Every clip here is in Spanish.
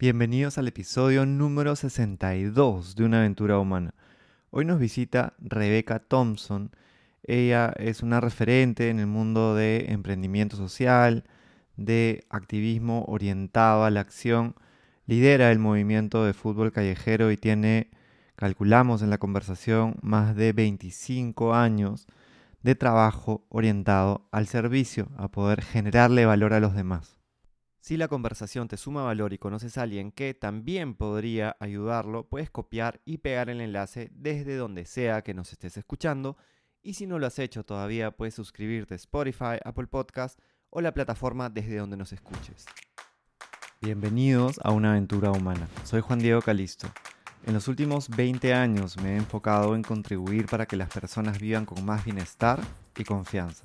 Bienvenidos al episodio número 62 de Una aventura humana. Hoy nos visita Rebecca Thompson. Ella es una referente en el mundo de emprendimiento social, de activismo orientado a la acción, lidera el movimiento de fútbol callejero y tiene, calculamos en la conversación, más de 25 años de trabajo orientado al servicio, a poder generarle valor a los demás. Si la conversación te suma valor y conoces a alguien que también podría ayudarlo, puedes copiar y pegar el enlace desde donde sea que nos estés escuchando. Y si no lo has hecho todavía, puedes suscribirte a Spotify, Apple Podcast o la plataforma desde donde nos escuches. Bienvenidos a una aventura humana. Soy Juan Diego Calisto. En los últimos 20 años me he enfocado en contribuir para que las personas vivan con más bienestar y confianza.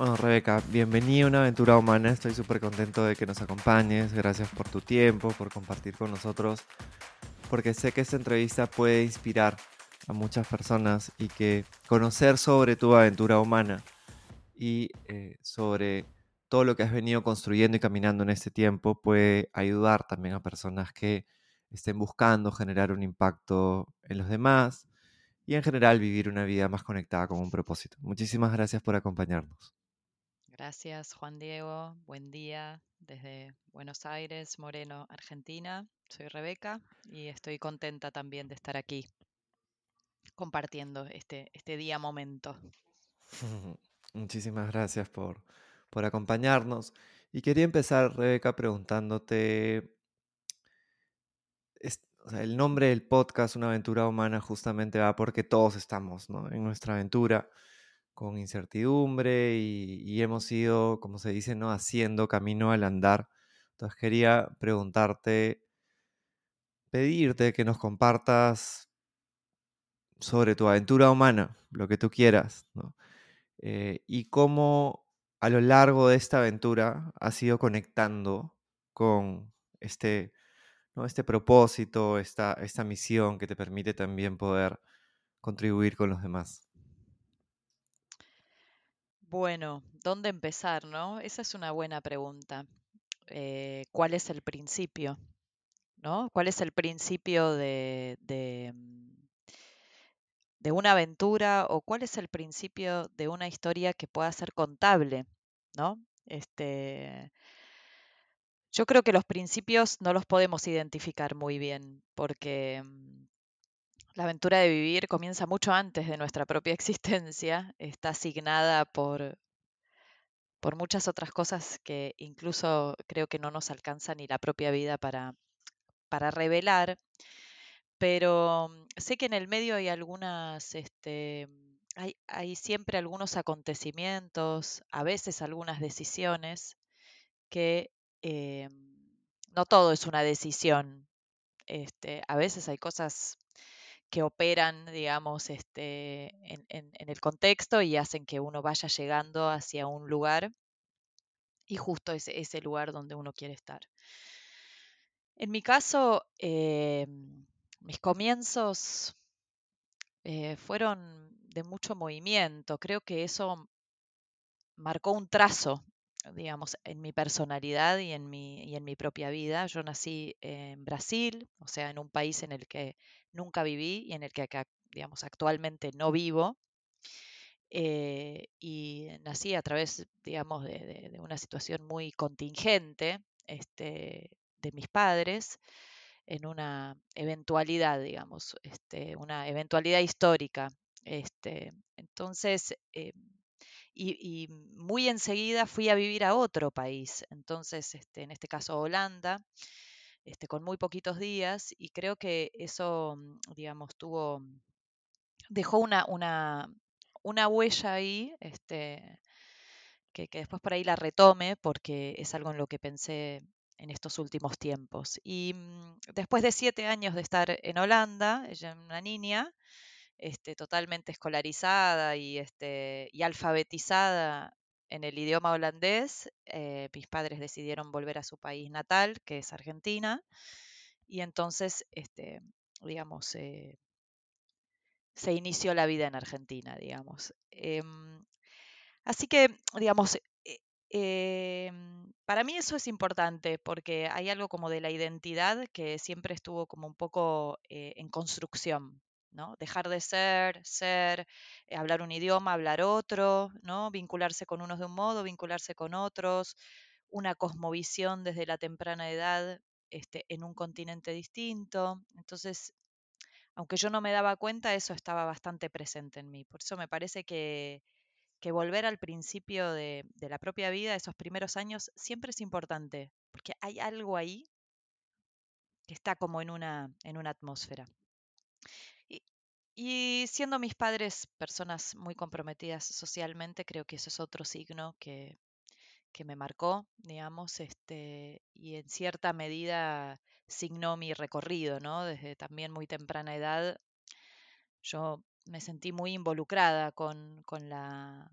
Bueno, Rebeca, bienvenida a una aventura humana. Estoy súper contento de que nos acompañes. Gracias por tu tiempo, por compartir con nosotros, porque sé que esta entrevista puede inspirar a muchas personas y que conocer sobre tu aventura humana y eh, sobre todo lo que has venido construyendo y caminando en este tiempo puede ayudar también a personas que estén buscando generar un impacto en los demás y en general vivir una vida más conectada con un propósito. Muchísimas gracias por acompañarnos. Gracias, Juan Diego. Buen día desde Buenos Aires, Moreno, Argentina. Soy Rebeca y estoy contenta también de estar aquí compartiendo este, este día momento. Muchísimas gracias por, por acompañarnos. Y quería empezar, Rebeca, preguntándote, el nombre del podcast, Una aventura humana, justamente va porque todos estamos en nuestra aventura con incertidumbre y, hemos ido, como se dice, ¿no? haciendo camino al andar. Entonces quería preguntarte, pedirte que nos compartas sobre tu aventura humana, lo que tú quieras, eh, y cómo a lo largo de esta aventura has ido conectando con este, ¿no? este propósito, esta, esta misión que te permite también poder contribuir con los demás. Bueno, ¿dónde empezar, no? Esa es una buena pregunta. Eh, ¿Cuál es el principio? ¿No? ¿Cuál es el principio de, de, mm, de una aventura o cuál es el principio de una historia que pueda ser contable? ¿No? Este, yo creo que los principios no los podemos identificar muy bien porque mm, la aventura de vivir comienza mucho antes de nuestra propia existencia, está asignada por, por muchas otras cosas que incluso creo que no nos alcanza ni la propia vida para, para revelar, pero mm, sé que en el medio hay algunas, este, hay, hay siempre algunos acontecimientos, a veces algunas decisiones que eh, no todo es una decisión. Este, a veces hay cosas que operan, digamos, este, en, el contexto y hacen que uno vaya llegando hacia un lugar y justo ese, ese lugar donde uno quiere estar. En mi caso, eh, mis comienzos eh, fueron de mucho movimiento. Creo que eso marcó un trazo, digamos, en mi personalidad y en mi, y en mi propia vida. Yo nací en Brasil, o sea, en un país en el que nunca viví y en el que digamos, actualmente no vivo. Eh, y nací a través, digamos, de, una situación muy contingente este, de mis padres en una eventualidad, digamos, este, una eventualidad histórica. Este, entonces, eh, y, muy enseguida fui a vivir a otro país, entonces, este, en este caso Holanda, este, con muy poquitos días, y creo que eso, mm, digamos, tuvo, dejó una, una, una huella ahí, este, que, que, después por ahí la retome, porque es algo en lo que pensé en estos últimos tiempos. Y mm, después de siete años de estar en Holanda, ella es una niña, este, totalmente escolarizada y, este, y alfabetizada en el idioma holandés, eh, mis padres decidieron volver a su país natal, que es Argentina, y entonces, este, digamos, eh, se inició la vida en Argentina, digamos. Em, así que, digamos, Em, para mí eso es importante porque hay algo como de la identidad que siempre estuvo como un poco eh, en construcción, ¿no? Dejar de ser, ser, eh, hablar un idioma, hablar otro, ¿no? Vincularse con unos de un modo, vincularse con otros, una cosmovisión desde la temprana edad este, en un continente distinto. Entonces, aunque yo no me daba cuenta, eso estaba bastante presente en mí. Por eso me parece que que volver al principio de, la propia vida, esos primeros años, siempre es importante, porque hay algo ahí que está como en una, en una atmósfera. Y, siendo mis padres personas muy comprometidas socialmente, creo que eso es otro signo que, que me marcó, digamos, este, y en cierta medida signó mi recorrido, ¿no? Desde también muy temprana edad, yo me sentí muy involucrada con, con la,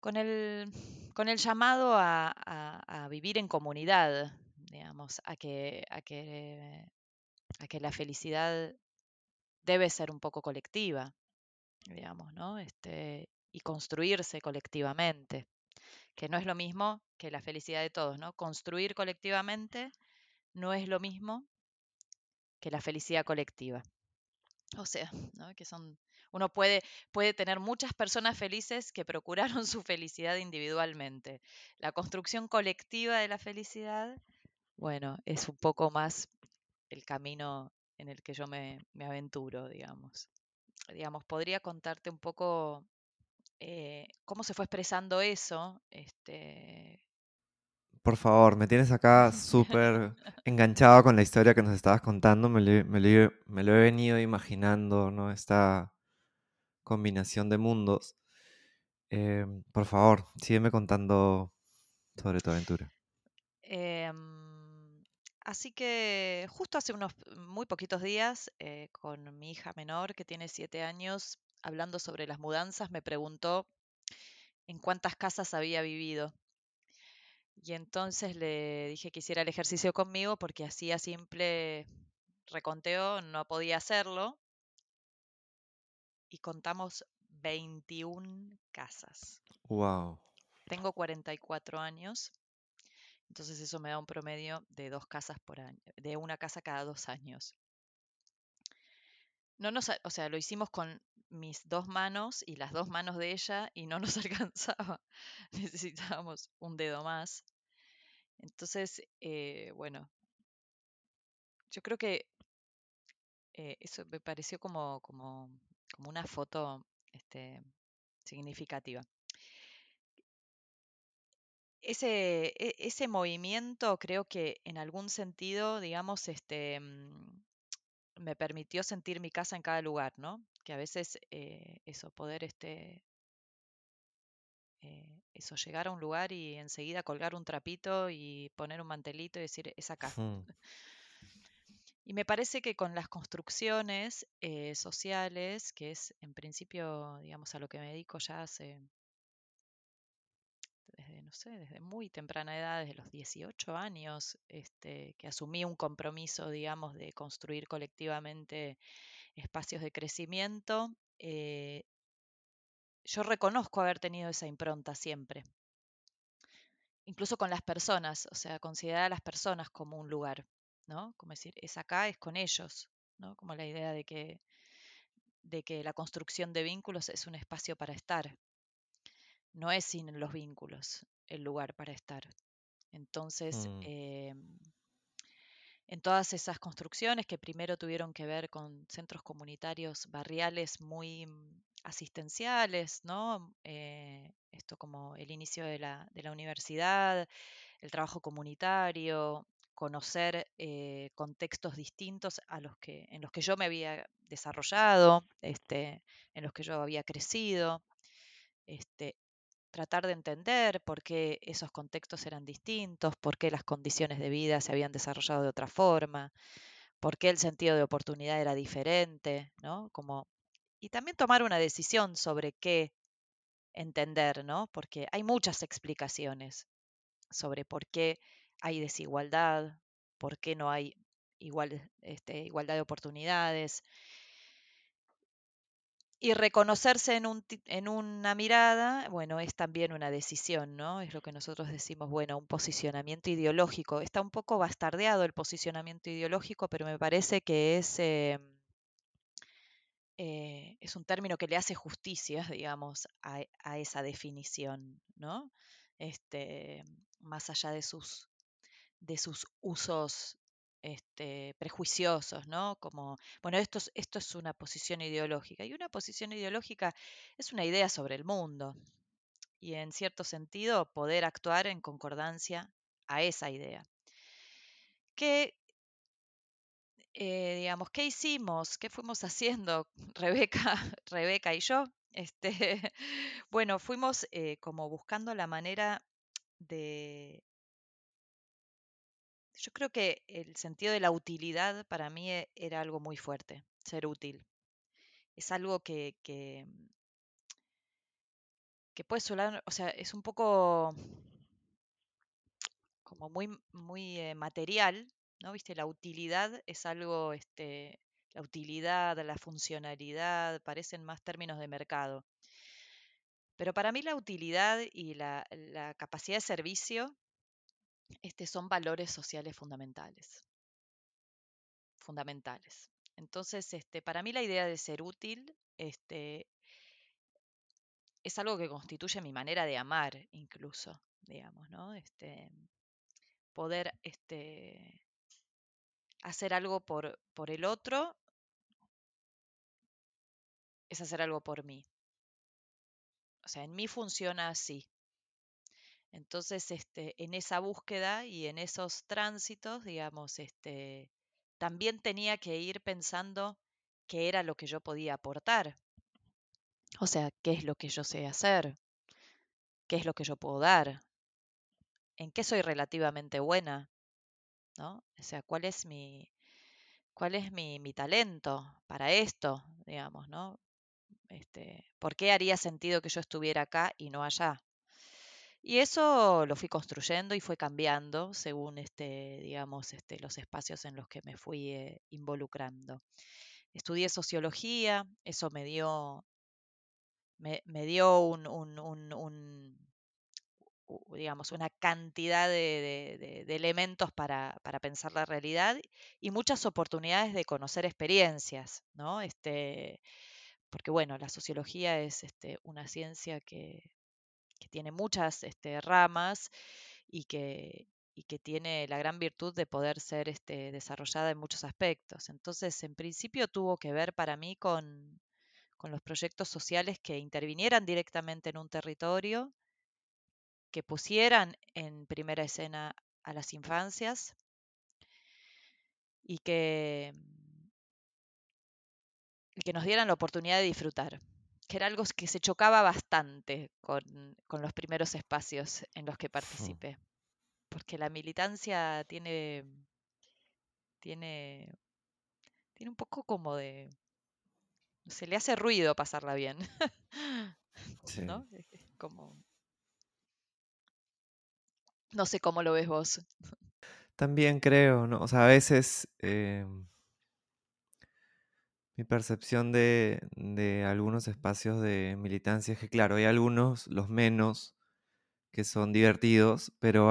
con el, con el llamado a, vivir en comunidad, digamos, a que, a, que, que la felicidad debe ser un poco colectiva, digamos, ¿no? Este, y construirse colectivamente, que no es lo mismo que la felicidad de todos, ¿no? Construir colectivamente no es lo mismo que la felicidad colectiva. O sea, ¿no? que son uno puede, puede tener muchas personas felices que procuraron su felicidad individualmente. La construcción colectiva de la felicidad, bueno, es un poco más el camino en el que yo me, aventuro, digamos. Digamos, podría contarte un poco eh, cómo se fue expresando eso. Este... Por favor, me tienes acá súper enganchado con la historia que nos estabas contando. Me lo, me lo, he venido imaginando, ¿no? Está combinación de mundos. Em, por favor, sígueme contando sobre tu aventura. Em, así que justo hace unos muy poquitos días, eh, con mi hija menor, que tiene siete años, hablando sobre las mudanzas, me preguntó en cuántas casas había vivido. Y entonces le dije que hiciera el ejercicio conmigo porque hacía simple reconteo no podía hacerlo y contamos 21 casas. Wow. Tengo 44 años, entonces eso me da un promedio de dos casas por año, de una casa cada dos años. No nos, o sea, lo hicimos con mis dos manos y las dos manos de ella y no nos alcanzaba. Necesitábamos un dedo más. Entonces, eh, bueno, yo creo que eh, eso me pareció como, como como una foto este, significativa. Ese, e, ese, movimiento creo que en algún sentido, digamos, este, mm, me permitió sentir mi casa en cada lugar, ¿no? Que a veces eh, eso, poder este, eh, eso, llegar a un lugar y enseguida colgar un trapito y poner un mantelito y decir, es acá. Y me parece que con las construcciones eh, sociales, que es en principio, digamos, a lo que me dedico ya hace, desde, no sé, desde muy temprana edad, desde los 18 años, este, que asumí un compromiso, digamos, de construir colectivamente espacios de crecimiento, eh, yo reconozco haber tenido esa impronta siempre. Incluso con las personas, o sea, considerar a las personas como un lugar. Como decir, es acá, es con ellos, ¿no? Como la idea de que, de que la construcción de vínculos es un espacio para estar. No es sin los vínculos el lugar para estar. Entonces, mm. em, en todas esas construcciones que primero tuvieron que ver con centros comunitarios barriales muy mm, asistenciales, ¿no? Eh, esto como el inicio de la, de la universidad, el trabajo comunitario, conocer eh, contextos distintos a los que, en los que yo me había desarrollado, este, en los que yo había crecido. Este, tratar de entender por qué esos contextos eran distintos, por qué las condiciones de vida se habían desarrollado de otra forma, por qué el sentido de oportunidad era diferente, ¿no? Como, y también tomar una decisión sobre qué entender, ¿no? Porque hay muchas explicaciones sobre por qué hay desigualdad, por qué no hay este, igualdad de oportunidades. Y reconocerse en, un, en una mirada, bueno, es también una decisión, ¿no? Es lo que nosotros decimos, bueno, un posicionamiento ideológico. Está un poco bastardeado el posicionamiento ideológico, pero me parece que es, eh, eh, es un término que le hace justicia, digamos, a, a esa definición, ¿no? Este, más allá de sus, de sus usos este, prejuiciosos, ¿no? Como, bueno, esto es, esto es una posición ideológica. Y una posición ideológica es una idea sobre el mundo. Y en cierto sentido, poder actuar en concordancia a esa idea. ¿Qué, eh, digamos, qué hicimos? ¿Qué fuimos haciendo, Rebeca, Rebeca y yo? Este, bueno, fuimos eh, como buscando la manera de, yo creo que el sentido de la utilidad para mí e- era algo muy fuerte, ser útil. Es algo que, que, que puede sonar, o sea, es un poco como muy, muy eh, material, ¿no? Viste, la utilidad es algo, este, la utilidad, la funcionalidad, parecen más términos de mercado. Pero para mí la utilidad y la, la capacidad de servicio este, son valores sociales fundamentales. Fundamentales. Entonces, este, para mí la idea de ser útil este, es algo que constituye mi manera de amar, incluso, digamos, ¿no? Este, poder este, hacer algo por, por el otro es hacer algo por mí. O sea, en mí funciona así. Entonces, este, en esa búsqueda y en esos tránsitos, digamos, este, también tenía que ir pensando qué era lo que yo podía aportar. O sea, qué es lo que yo sé hacer, qué es lo que yo puedo dar, en qué soy relativamente buena, ¿no? O sea, cuál es mi, cuál es mi, mi talento para esto, digamos, ¿no? Este, ¿Por qué haría sentido que yo estuviera acá y no allá? Y eso lo fui construyendo y fue cambiando según este, digamos, este, los espacios en los que me fui eh, involucrando. Estudié sociología, eso me dio, me, me dio un, un, un, digamos, una cantidad de, de, de elementos para, para, pensar la realidad y muchas oportunidades de conocer experiencias, ¿no? Este, porque bueno, la sociología es este, una ciencia que tiene muchas este, ramas y que, tiene la gran virtud de poder ser este, desarrollada en muchos aspectos. Entonces, en principio tuvo que ver para mí con, con los proyectos sociales que intervinieran directamente en un territorio, que pusieran en primera escena a las infancias y que nos dieran la oportunidad de disfrutar que era algo que se chocaba bastante con, con los primeros espacios en los que participé. Porque la militancia tiene, tiene, tiene un poco como de... Se le hace ruido pasarla bien. Sí. ¿No? Como... No sé cómo lo ves vos. También creo, ¿no? O sea, a veces eh, mi percepción de, de, algunos espacios de militancia es que, claro, hay algunos, los menos, que son divertidos, pero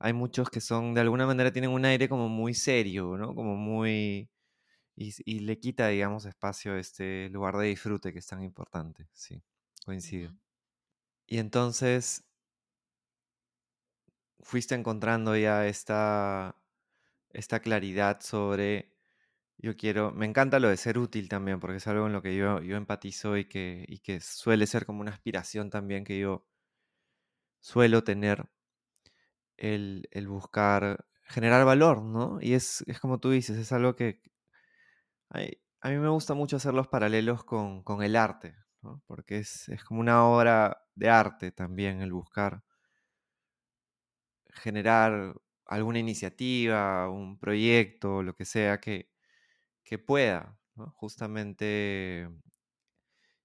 hay muchos que son, de alguna manera, tienen un aire como muy serio, ¿no? Como muy... Y, y le quita, digamos, espacio a este lugar de disfrute que es tan importante, sí, coincido. Uh -huh. Y entonces fuiste encontrando ya esta, esta claridad sobre, yo quiero, me encanta lo de ser útil también, porque es algo en lo que yo, yo empatizo y que, y que suele ser como una aspiración también que yo suelo tener, el, el buscar generar valor, ¿no? Y es, es, como tú dices, es algo que a, mí me gusta mucho hacer los paralelos con, con el arte, porque es, es como una obra de arte también el buscar generar alguna iniciativa, un proyecto, lo que sea que, que pueda justamente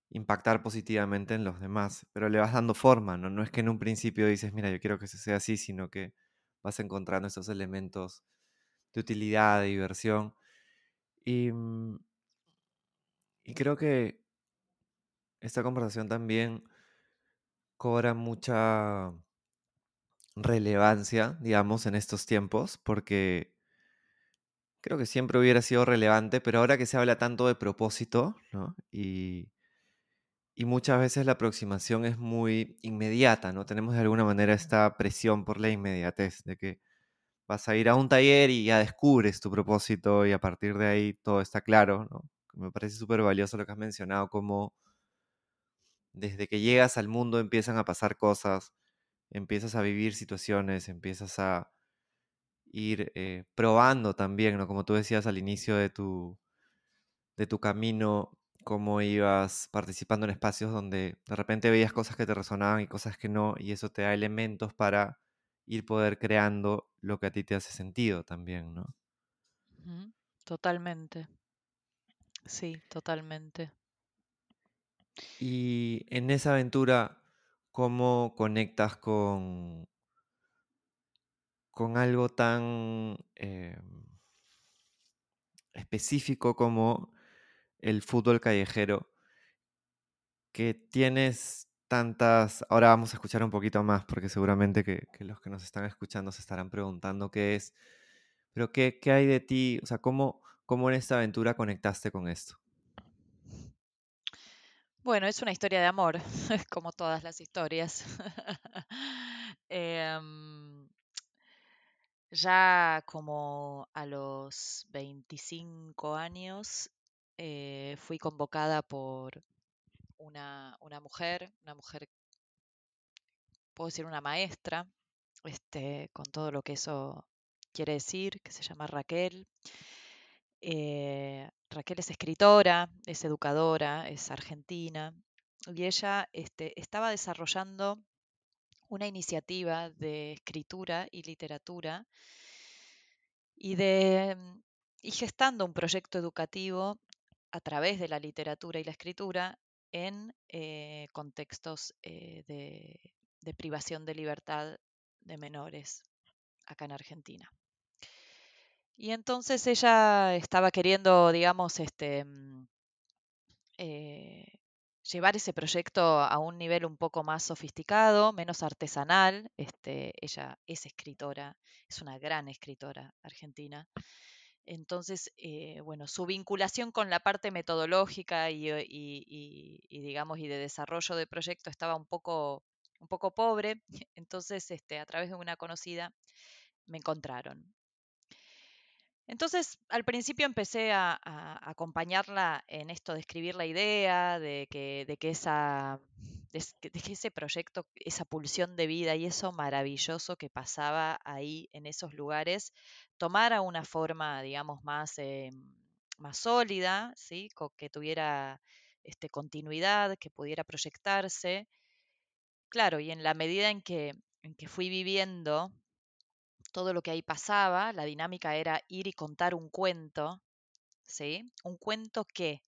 impactar positivamente en los demás, pero le vas dando forma, ¿no? No es que en un principio dices, mira, yo quiero que se sea así, sino que vas encontrando esos elementos de utilidad, de diversión. Y, mm, y creo que esta conversación también cobra mucha relevancia, digamos, en estos tiempos, porque creo que siempre hubiera sido relevante, pero ahora que se habla tanto de propósito, ¿no? Y, y muchas veces la aproximación es muy inmediata, ¿no? Tenemos de alguna manera esta presión por la inmediatez, de que vas a ir a un taller y ya descubres tu propósito y a partir de ahí todo está claro, ¿no? Me parece súper valioso lo que has mencionado, como desde que llegas al mundo empiezan a pasar cosas, empiezas a vivir situaciones, empiezas a ir eh, probando también, ¿no? Como tú decías al inicio de tu, de tu camino, cómo ibas participando en espacios donde de repente veías cosas que te resonaban y cosas que no, y eso te da elementos para ir poder creando lo que a ti te hace sentido también, ¿no? Totalmente. Sí, totalmente. Y en esa aventura, ¿cómo conectas con, con algo tan em, específico como el fútbol callejero? Que tienes tantas... Ahora vamos a escuchar un poquito más porque seguramente que, los que nos están escuchando se estarán preguntando qué es. Pero ¿qué, qué hay de ti? O sea, ¿cómo, ¿cómo en esta aventura conectaste con esto? Bueno, es una historia de amor, como todas las historias. Em, ya como a los 25 años eh, fui convocada por una, una, mujer, una mujer, puedo decir una maestra, este, con todo lo que eso quiere decir, que se llama Raquel. Eh, Raquel es escritora, es educadora, es argentina, y ella este, estaba desarrollando una iniciativa de escritura y literatura y, de, mm, gestando un proyecto educativo a través de la literatura y la escritura en eh, contextos eh, de, de privación de libertad de menores acá en Argentina. Y entonces ella estaba queriendo, digamos, este, mm, eh, llevar ese proyecto a un nivel un poco más sofisticado, menos artesanal. Este, ella es escritora, es una gran escritora argentina. Entonces, eh, bueno, su vinculación con la parte metodológica y, y, digamos, y de desarrollo de proyecto estaba un poco, un poco pobre. Entonces, este, a través de una conocida me encontraron. Entonces, al principio empecé a, acompañarla en esto de escribir la idea, de que, de que, ese proyecto, esa pulsión de vida y eso maravilloso que pasaba ahí en esos lugares, tomara una forma, digamos, más, eh, más sólida, ¿sí? que tuviera este, continuidad, que pudiera proyectarse. Claro, y en la medida en que, en que fui viviendo todo lo que ahí pasaba, la dinámica era ir y contar un cuento, ¿sí? Un cuento que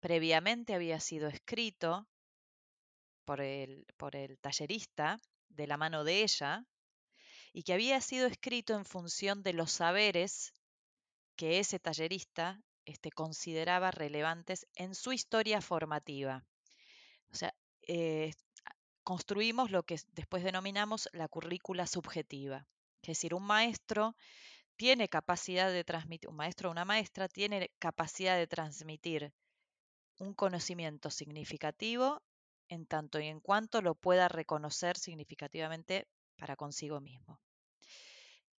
previamente había sido escrito por el, por el tallerista de la mano de ella y que había sido escrito en función de los saberes que ese tallerista este, consideraba relevantes en su historia formativa. O sea, eh, construimos lo que después denominamos la currícula subjetiva. Es decir, un maestro tiene capacidad de transmitir, un maestro o una maestra tiene capacidad de transmitir un conocimiento significativo en tanto y en cuanto lo pueda reconocer significativamente para consigo mismo.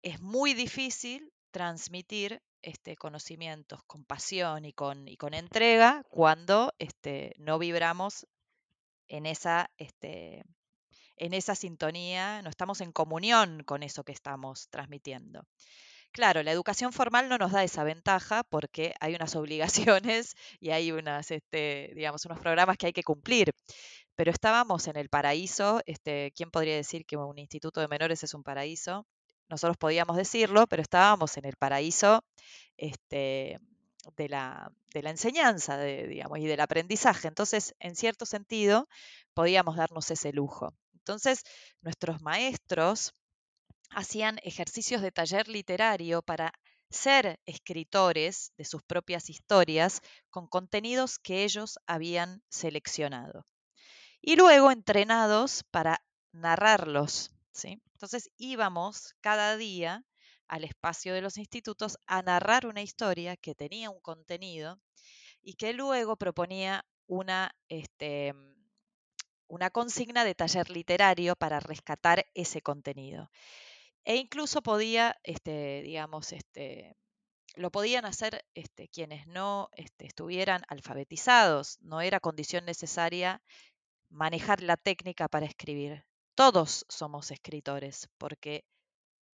Es muy difícil transmitir este, conocimientos con pasión y con, y con entrega cuando este, no vibramos en esa este, en esa sintonía, no estamos en comunión con eso que estamos transmitiendo. Claro, la educación formal no nos da esa ventaja porque hay unas obligaciones y hay unas, este, digamos, unos programas que hay que cumplir. Pero estábamos en el paraíso, este, ¿quién podría decir que un instituto de menores es un paraíso? Nosotros podíamos decirlo, pero estábamos en el paraíso este, de, la, enseñanza, de, y del aprendizaje. Entonces, en cierto sentido, podíamos darnos ese lujo. Entonces, nuestros maestros hacían ejercicios de taller literario para ser escritores de sus propias historias con contenidos que ellos habían seleccionado. Y luego entrenados para narrarlos. ¿sí? Entonces íbamos cada día al espacio de los institutos a narrar una historia que tenía un contenido y que luego proponía una, este, una consigna de taller literario para rescatar ese contenido. E incluso podía, este, digamos, este, lo podían hacer este, quienes no estuvieran alfabetizados, no era condición necesaria manejar la técnica para escribir. Todos somos escritores porque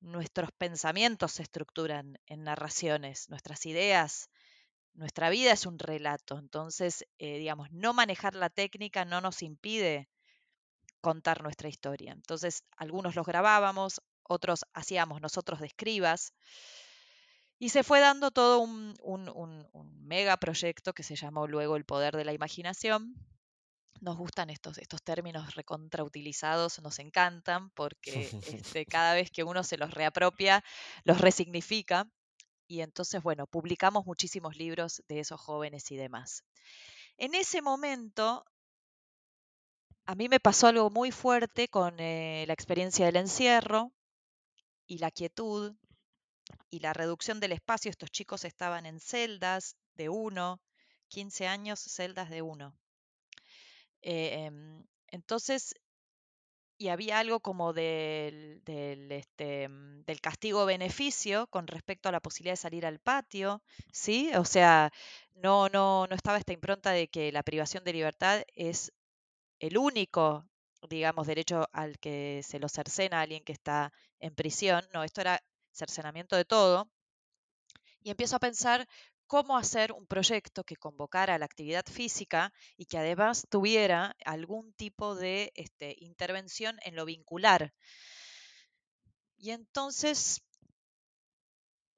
nuestros pensamientos se estructuran en narraciones, nuestras ideas, nuestra vida es un relato. Entonces, eh, digamos, no manejar la técnica no nos impide contar nuestra historia. Entonces, algunos los grabábamos, otros hacíamos nosotros de escribas. Y se fue dando todo un, un, mega proyecto que se llamó luego El Poder de la Imaginación. Nos gustan estos, estos términos recontrautilizados, nos encantan porque este, cada vez que uno se los reapropia, los resignifica. Y entonces, bueno, publicamos muchísimos libros de esos jóvenes y demás. En ese momento, a mí me pasó algo muy fuerte con eh, la experiencia del encierro y la quietud y la reducción del espacio. Estos chicos estaban en celdas de uno, 15 años, celdas de uno. Eh, em, entonces, y había algo como del, del, este, mm, del castigo-beneficio con respecto a la posibilidad de salir al patio, ¿sí? O sea, no, no, no estaba esta impronta de que la privación de libertad es el único, digamos, derecho al que se lo cercena a alguien que está en prisión. No, esto era cercenamiento de todo. Y empiezo a pensar cómo hacer un proyecto que convocara la actividad física y que además tuviera algún tipo de este, intervención en lo vincular. Y entonces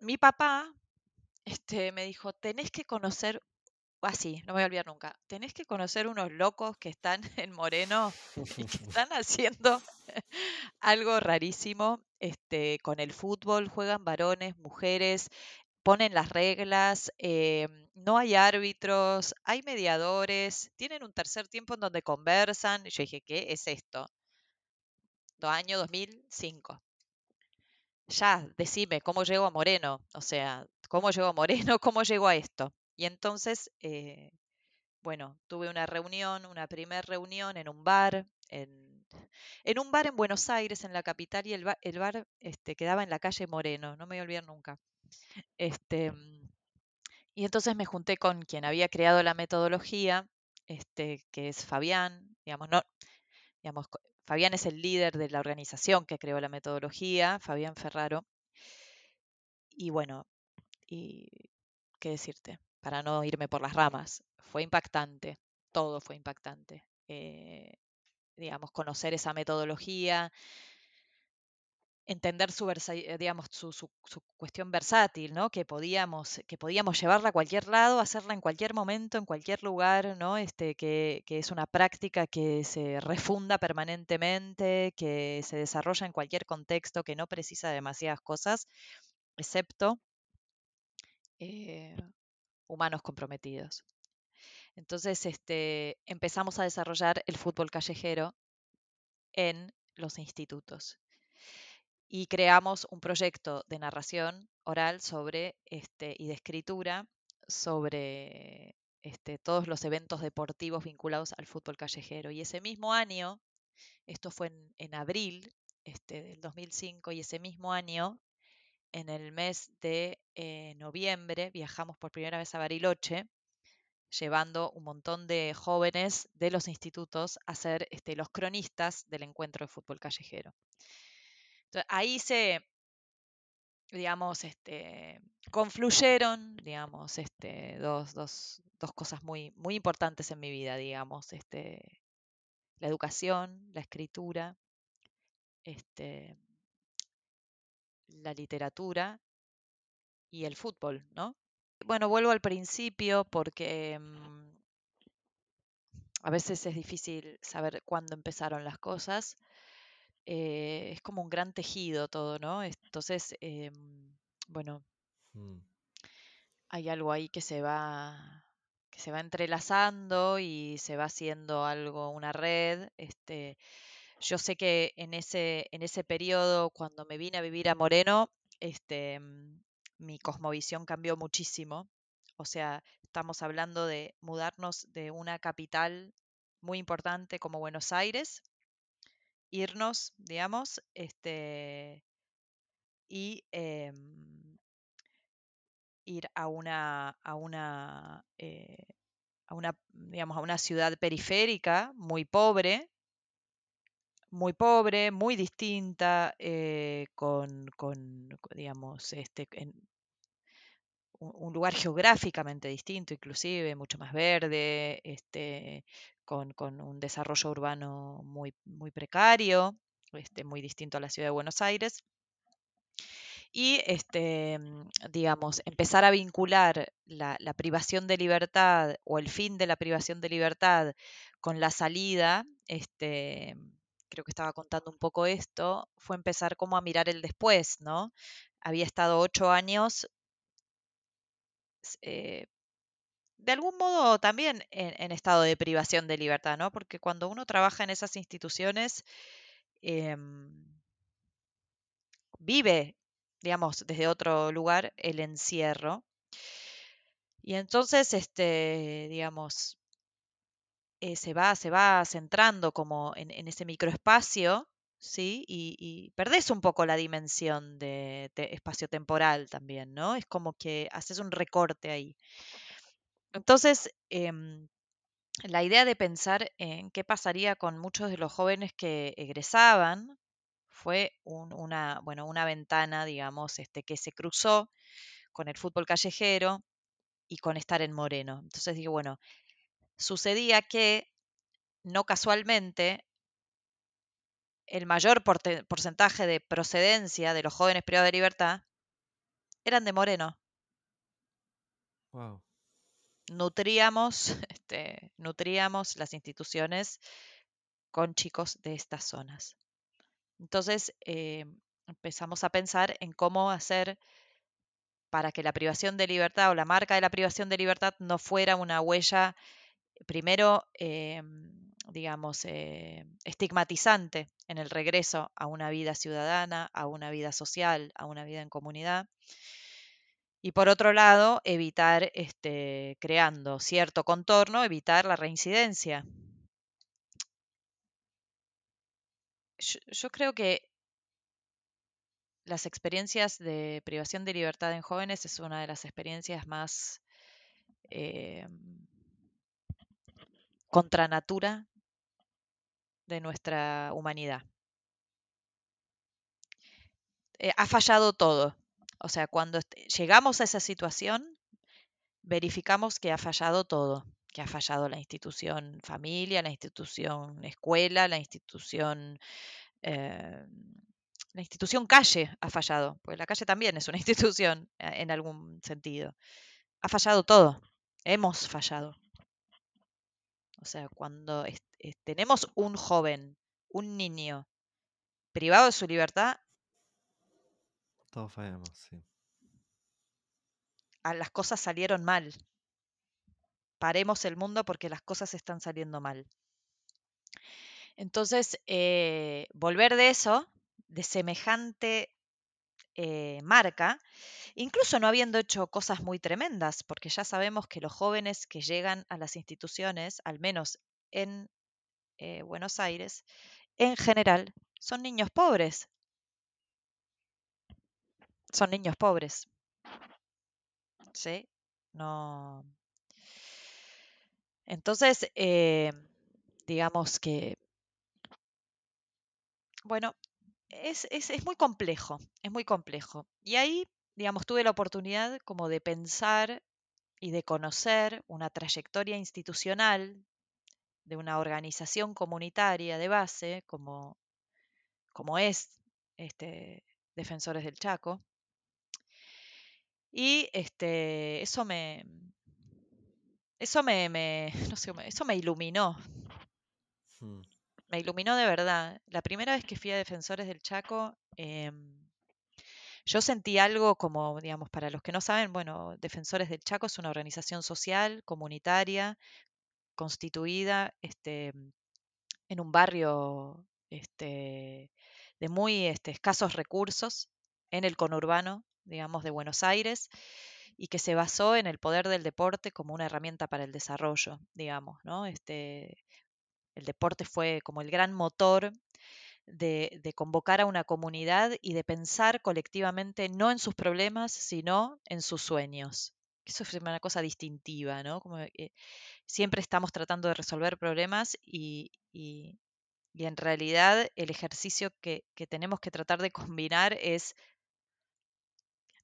mi papá este, me dijo, tenés que conocer, así, no me voy a olvidar nunca, tenés que conocer unos locos que están en Moreno y que están haciendo algo rarísimo este, con el fútbol, juegan varones, mujeres, ponen las reglas, eh, no hay árbitros, hay mediadores, tienen un tercer tiempo en donde conversan. Yo dije, ¿qué es esto? Año 2005. Ya, decime, ¿cómo llego a Moreno? O sea, ¿cómo llego a Moreno? ¿Cómo llego a esto? Y entonces, eh, bueno, tuve una reunión, una primera reunión en un bar, en, en, un bar en Buenos Aires, en la capital, y el bar, el bar este, quedaba en la calle Moreno, no me voy a olvidar nunca. Este, y entonces me junté con quien había creado la metodología, este, que es Fabián, digamos, no, digamos, Fabián es el líder de la organización que creó la metodología, Fabián Ferraro. Y bueno, y qué decirte, para no irme por las ramas, fue impactante, todo fue impactante. Eh, digamos, conocer esa metodología, entender su, eh, digamos, su, su, cuestión versátil, ¿no? Que podíamos, que podíamos llevarla a cualquier lado, hacerla en cualquier momento, en cualquier lugar, ¿no? Este, que, que, es una práctica que se refunda permanentemente, que se desarrolla en cualquier contexto, que no precisa demasiadas cosas, excepto eh, humanos comprometidos. Entonces, este, empezamos a desarrollar el fútbol callejero en los institutos y creamos un proyecto de narración oral sobre este, y de escritura sobre este, todos los eventos deportivos vinculados al fútbol callejero. Y ese mismo año, esto fue en, abril este, del 2005, y ese mismo año, en el mes de eh, noviembre, viajamos por primera vez a Bariloche, llevando un montón de jóvenes de los institutos a ser este, los cronistas del encuentro de fútbol callejero ahí se, digamos, este, confluyeron, digamos, este, dos, dos, dos cosas muy, muy importantes en mi vida, digamos, este, la educación, la escritura, este, la literatura y el fútbol, ¿no? Bueno, vuelvo al principio porque mm, a veces es difícil saber cuándo empezaron las cosas. Eh, es como un gran tejido todo, ¿no? Entonces, em, bueno, Mm. hay algo ahí que se va que se va entrelazando y se va haciendo algo, una red. Este, yo sé que en ese, en ese periodo, cuando me vine a vivir a Moreno, este, mm, mi cosmovisión cambió muchísimo. O sea, estamos hablando de mudarnos de una capital muy importante como Buenos Aires, irnos, digamos, este, y em, ir a una, a una, eh, a una, digamos, a una ciudad periférica muy pobre, muy pobre, muy distinta, eh, con, con, digamos, este, en un lugar geográficamente distinto, inclusive, mucho más verde, este, con, un desarrollo urbano muy, precario, este, muy distinto a la ciudad de Buenos Aires y este, digamos, empezar a vincular la, la, privación de libertad o el fin de la privación de libertad con la salida, este, creo que estaba contando un poco esto, fue empezar como a mirar el después, ¿no? Había estado ocho años, eh, de algún modo también en, estado de privación de libertad, ¿no? Porque cuando uno trabaja en esas instituciones, eh, vive digamos, desde otro lugar, el encierro. Y entonces, este, digamos, eh, se, va, se va centrando como en, ese microespacio, ¿sí? Y, y, perdés un poco la dimensión de espacio temporal también, ¿no? Es como que haces un recorte ahí. Entonces, eh, la idea de pensar en qué pasaría con muchos de los jóvenes que egresaban, fue un, una, bueno, una ventana, digamos, este, que se cruzó con el fútbol callejero y con estar en Moreno. Entonces digo, bueno, sucedía que no casualmente el mayor porcentaje de procedencia de los jóvenes privados de libertad eran de Moreno. Wow. Nutríamos, este, nutríamos las instituciones con chicos de estas zonas. Entonces eh, empezamos a pensar en cómo hacer para que la privación de libertad o la marca de la privación de libertad no fuera una huella, primero, eh, digamos, eh, estigmatizante en el regreso a una vida ciudadana, a una vida social, a una vida en comunidad. Y por otro lado, evitar, este, creando cierto contorno, evitar la reincidencia. Yo, creo que las experiencias de privación de libertad en jóvenes es una de las experiencias más eh, contra natura de nuestra humanidad. Eh, ha fallado todo. O sea, cuando llegamos a esa situación, verificamos que ha fallado todo, que ha fallado la institución familia, la institución escuela, la institución eh, la institución calle ha fallado, porque la calle también es una institución en algún sentido. Ha fallado todo, hemos fallado. O sea, cuando tenemos un joven, un niño privado de su libertad, todos fallamos, sí. A las cosas salieron mal. Paremos el mundo porque las cosas están saliendo mal. Entonces, eh, volver de eso, de semejante eh, marca, incluso no habiendo hecho cosas muy tremendas, porque ya sabemos que los jóvenes que llegan a las instituciones, al menos en eh, Buenos Aires, en general son niños pobres. Son niños pobres. ¿Sí? No. Entonces, eh, digamos que, bueno, es, es, es muy complejo, es muy complejo. Y ahí, digamos, tuve la oportunidad como de pensar y de conocer una trayectoria institucional de una organización comunitaria de base como, como es este, Defensores del Chaco. Y este, eso me, eso me, me, no sé, eso me iluminó. Hmm. Me iluminó de verdad. La primera vez que fui a Defensores del Chaco, em, yo sentí algo como, digamos, para los que no saben, bueno, Defensores del Chaco es una organización social, comunitaria, constituida este, en un barrio este, de muy este, escasos recursos en el conurbano, digamos, de Buenos Aires, y que se basó en el poder del deporte como una herramienta para el desarrollo, digamos, ¿no? Este, el deporte fue como el gran motor de, convocar a una comunidad y de pensar colectivamente no en sus problemas, sino en sus sueños. Eso es una cosa distintiva, ¿no? Como, siempre estamos tratando de resolver problemas y, y, y en realidad el ejercicio que, que, tenemos que tratar de combinar es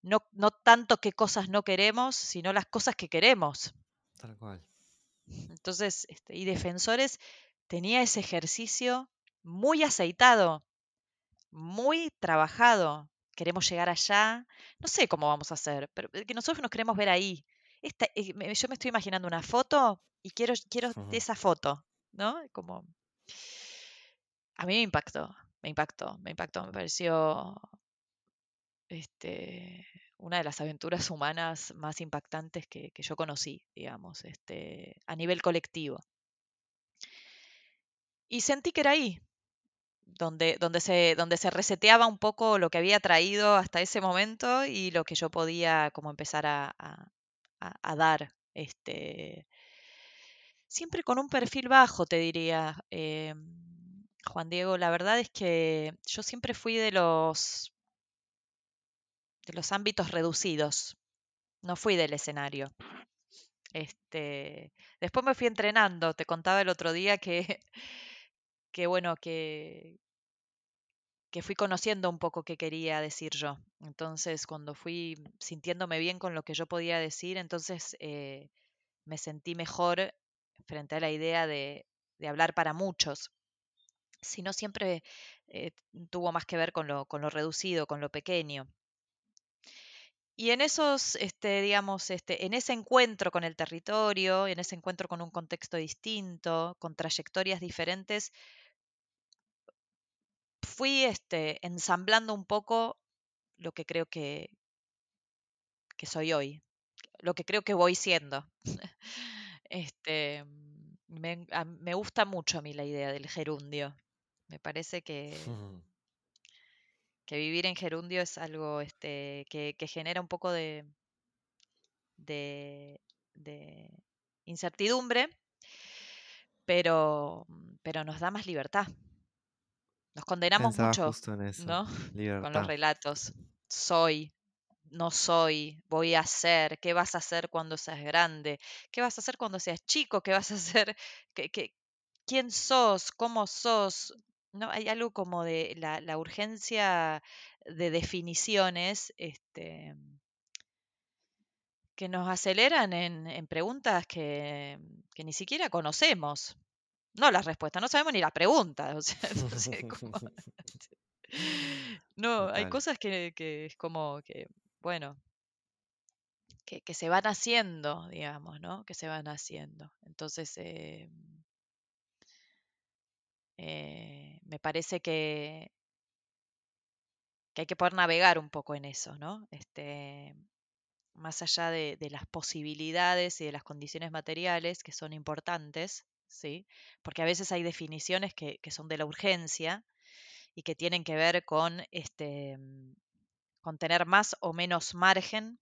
no, no tanto qué cosas no queremos, sino las cosas que queremos. Tal cual. Entonces, este, y Defensores tenía ese ejercicio muy aceitado, muy trabajado. Queremos llegar allá, no sé cómo vamos a hacer, pero que nosotros nos queremos ver ahí. Esta, eh, yo me estoy imaginando una foto y quiero, quiero uh -huh. esa foto, ¿no? Como a mí me impactó, me impactó, me impactó, me pareció este, una de las aventuras humanas más impactantes que, yo conocí, digamos, este, a nivel colectivo. Y sentí que era ahí, donde, donde, se, donde se reseteaba un poco lo que había traído hasta ese momento y lo que yo podía como empezar a, a, a dar. Este, siempre con un perfil bajo, te diría. Eh, Juan Diego, la verdad es que yo siempre fui de los de los ámbitos reducidos. No fui del escenario. Este, después me fui entrenando. Te contaba el otro día que, que bueno, que, que fui conociendo un poco qué quería decir yo. Entonces, cuando fui sintiéndome bien con lo que yo podía decir, entonces eh, me sentí mejor frente a la idea de, de hablar para muchos. Si no, siempre eh, tuvo más que ver con lo, con lo reducido, con lo pequeño. Y en esos, este, digamos, este, en ese encuentro con el territorio, en ese encuentro con un contexto distinto, con trayectorias diferentes, fui este, ensamblando un poco lo que creo que, soy hoy, lo que creo que voy siendo. este, me, me, gusta mucho a mí la idea del gerundio. Me parece que, que vivir en gerundio es algo este, que, que genera un poco de, de, de, incertidumbre, pero, pero nos da más libertad. Nos condenamos Pensaba mucho justo en eso. ¿no? Con los relatos. Soy, no soy, voy a ser, qué vas a hacer cuando seas grande, qué vas a hacer cuando seas chico, qué vas a hacer, ¿Qué, qué, quién sos, cómo sos, ¿no? Hay algo como de la, la urgencia de definiciones este, que nos aceleran en, en preguntas que, que, ni siquiera conocemos. No las respuestas, no sabemos ni las preguntas. O sea, no, hay cosas que, que, es como que, bueno, que, que, se van haciendo, digamos, ¿no? Que se van haciendo. Entonces, eh, eh, me parece que, que hay que poder navegar un poco en eso, ¿no? Este, más allá de, de, las posibilidades y de las condiciones materiales que son importantes, ¿sí? Porque a veces hay definiciones que, que son de la urgencia y que tienen que ver con, este, con tener más o menos margen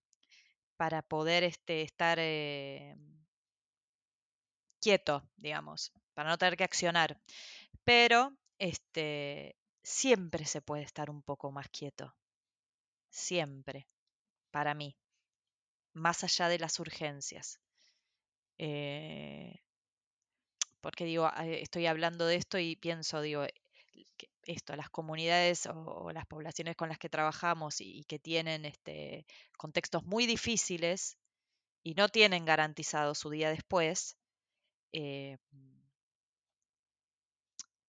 para poder este, estar eh, quieto, digamos, para no tener que accionar. Pero este, siempre se puede estar un poco más quieto. Siempre, para mí, más allá de las urgencias. Eh, porque digo, estoy hablando de esto y pienso, digo, esto, las comunidades o, las poblaciones con las que trabajamos y, que tienen este, contextos muy difíciles y no tienen garantizado su día después, eh,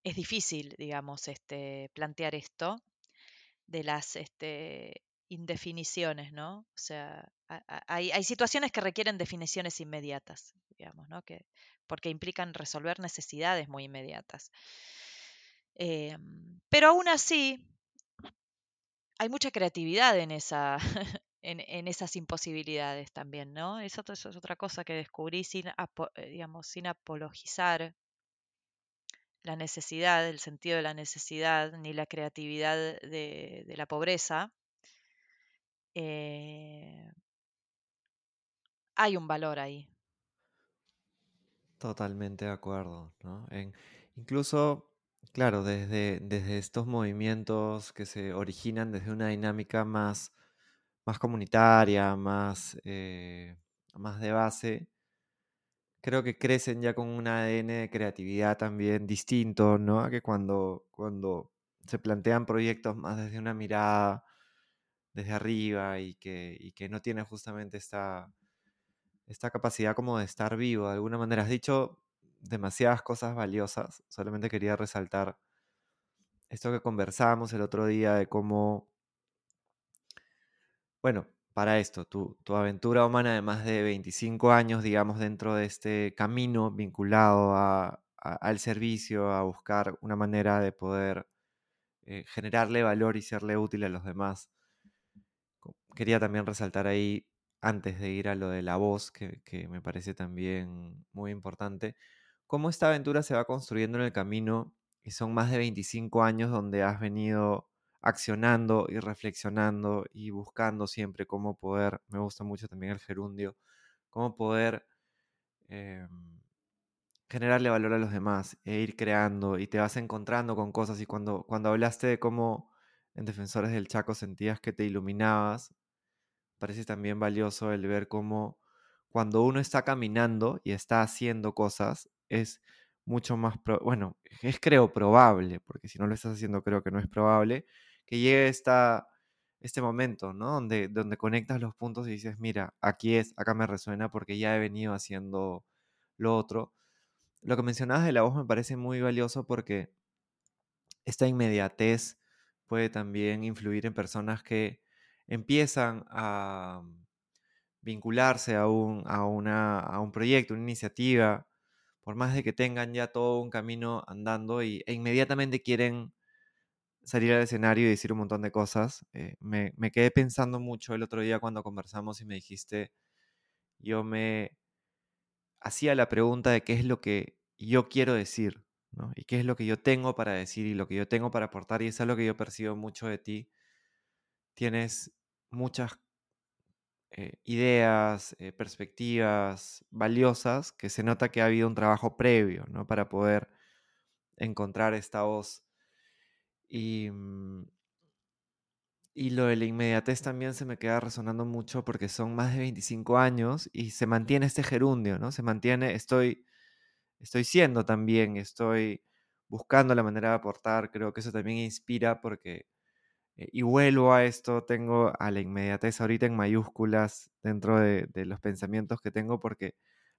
es difícil, digamos, este, plantear esto de las este, indefiniciones, ¿no? O sea, hay, situaciones que requieren definiciones inmediatas, digamos, ¿no? Que, porque implican resolver necesidades muy inmediatas. Em, pero aún así, hay mucha creatividad en, esa, en, esas imposibilidades también, ¿no? Eso, es otra cosa que descubrí sin, eh, digamos, sin apologizar la necesidad, el sentido de la necesidad, ni la creatividad de, la pobreza. Eh, hay un valor ahí. Totalmente de acuerdo, incluso, claro, desde, desde estos movimientos que se originan desde una dinámica más, más comunitaria, más, eh, más de base, creo que crecen ya con un ADN de creatividad también distinto, ¿no? que cuando, cuando se plantean proyectos más desde una mirada desde arriba y que, y que no tiene justamente esta esta capacidad como de estar vivo. De alguna manera has dicho demasiadas cosas valiosas. Solamente quería resaltar esto que conversábamos el otro día de cómo, bueno, para esto, tu, aventura humana de más de 25 años, digamos, dentro de este camino vinculado al servicio, a buscar una manera de poder eh, generarle valor y serle útil a los demás. Quería también resaltar ahí antes de ir a lo de la voz, que, me parece también muy importante, cómo esta aventura se va construyendo en el camino y son más de 25 años donde has venido accionando y reflexionando y buscando siempre cómo poder, me gusta mucho también el gerundio, cómo poder em, generarle valor a los demás e ir creando y te vas encontrando con cosas. Y cuando, cuando hablaste de cómo en Defensores del Chaco sentías que te iluminabas, parece también valioso el ver cómo cuando uno está caminando y está haciendo cosas, es mucho más, bueno, es creo probable, porque si no lo estás haciendo creo que no es probable, que llegue esta, este momento, ¿no? Donde, donde conectas los puntos y dices, mira, aquí es, acá me resuena porque ya he venido haciendo lo otro. Lo que mencionabas de la voz me parece muy valioso porque esta inmediatez puede también influir en personas que empiezan a vincularse a un, a, una, a un proyecto, una iniciativa, por más de que tengan ya todo un camino andando y, e inmediatamente quieren salir al escenario y decir un montón de cosas. Eh, me, me, quedé pensando mucho el otro día cuando conversamos y me dijiste, yo me hacía la pregunta de qué es lo que yo quiero decir, ¿no? Y qué es lo que yo tengo para decir y lo que yo tengo para aportar, y es algo que yo percibo mucho de ti tienes muchas eh, ideas, eh, perspectivas valiosas que se nota que ha habido un trabajo previo, ¿no? Para poder encontrar esta voz. Y, mm, y lo de la inmediatez también se me queda resonando mucho porque son más de 25 años y se mantiene este gerundio, ¿no? Se mantiene, estoy, estoy siendo también, estoy buscando la manera de aportar, creo que eso también inspira porque eh, y vuelvo a esto, tengo a la inmediatez ahorita en mayúsculas dentro de, los pensamientos que tengo porque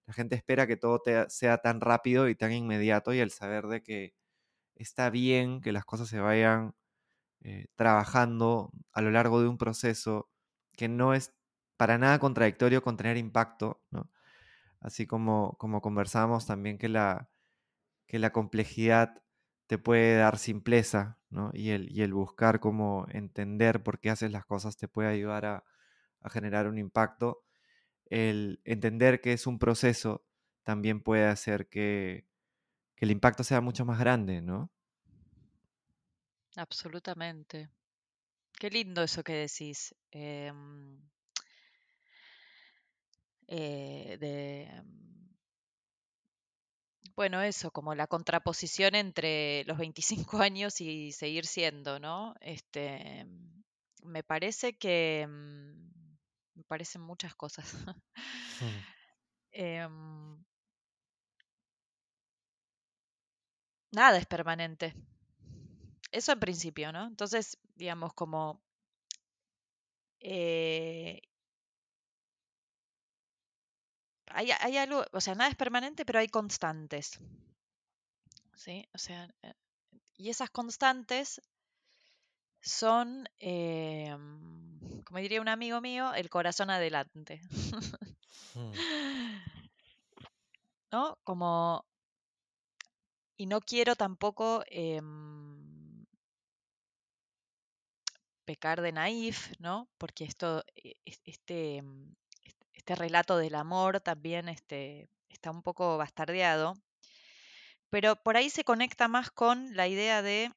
la gente espera que todo sea tan rápido y tan inmediato y el saber de que está bien que las cosas se vayan eh, trabajando a lo largo de un proceso que no es para nada contradictorio con tener impacto, ¿no? Así como, como conversamos también que la, que la complejidad te puede dar simpleza, ¿no? Y el, y el buscar cómo entender por qué haces las cosas te puede ayudar a, generar un impacto. El entender que es un proceso también puede hacer que, el impacto sea mucho más grande, ¿no? Absolutamente. Qué lindo eso que decís. Em, eh, de, bueno, eso, como la contraposición entre los 25 años y seguir siendo, ¿no? Este, me parece que mm, me parecen muchas cosas. Em, nada es permanente. Eso en principio, ¿no? Entonces, digamos, como eh, hay, hay algo, o sea, nada es permanente, pero hay constantes. ¿Sí? O sea, eh, y esas constantes son, eh, como diría un amigo mío, el corazón adelante. Mm, ¿No? Como, y no quiero tampoco em, pecar de naif, ¿no? Porque esto, e- es- este, mm, est- este relato del amor también este, está un poco bastardeado, pero por ahí se conecta más con la idea de,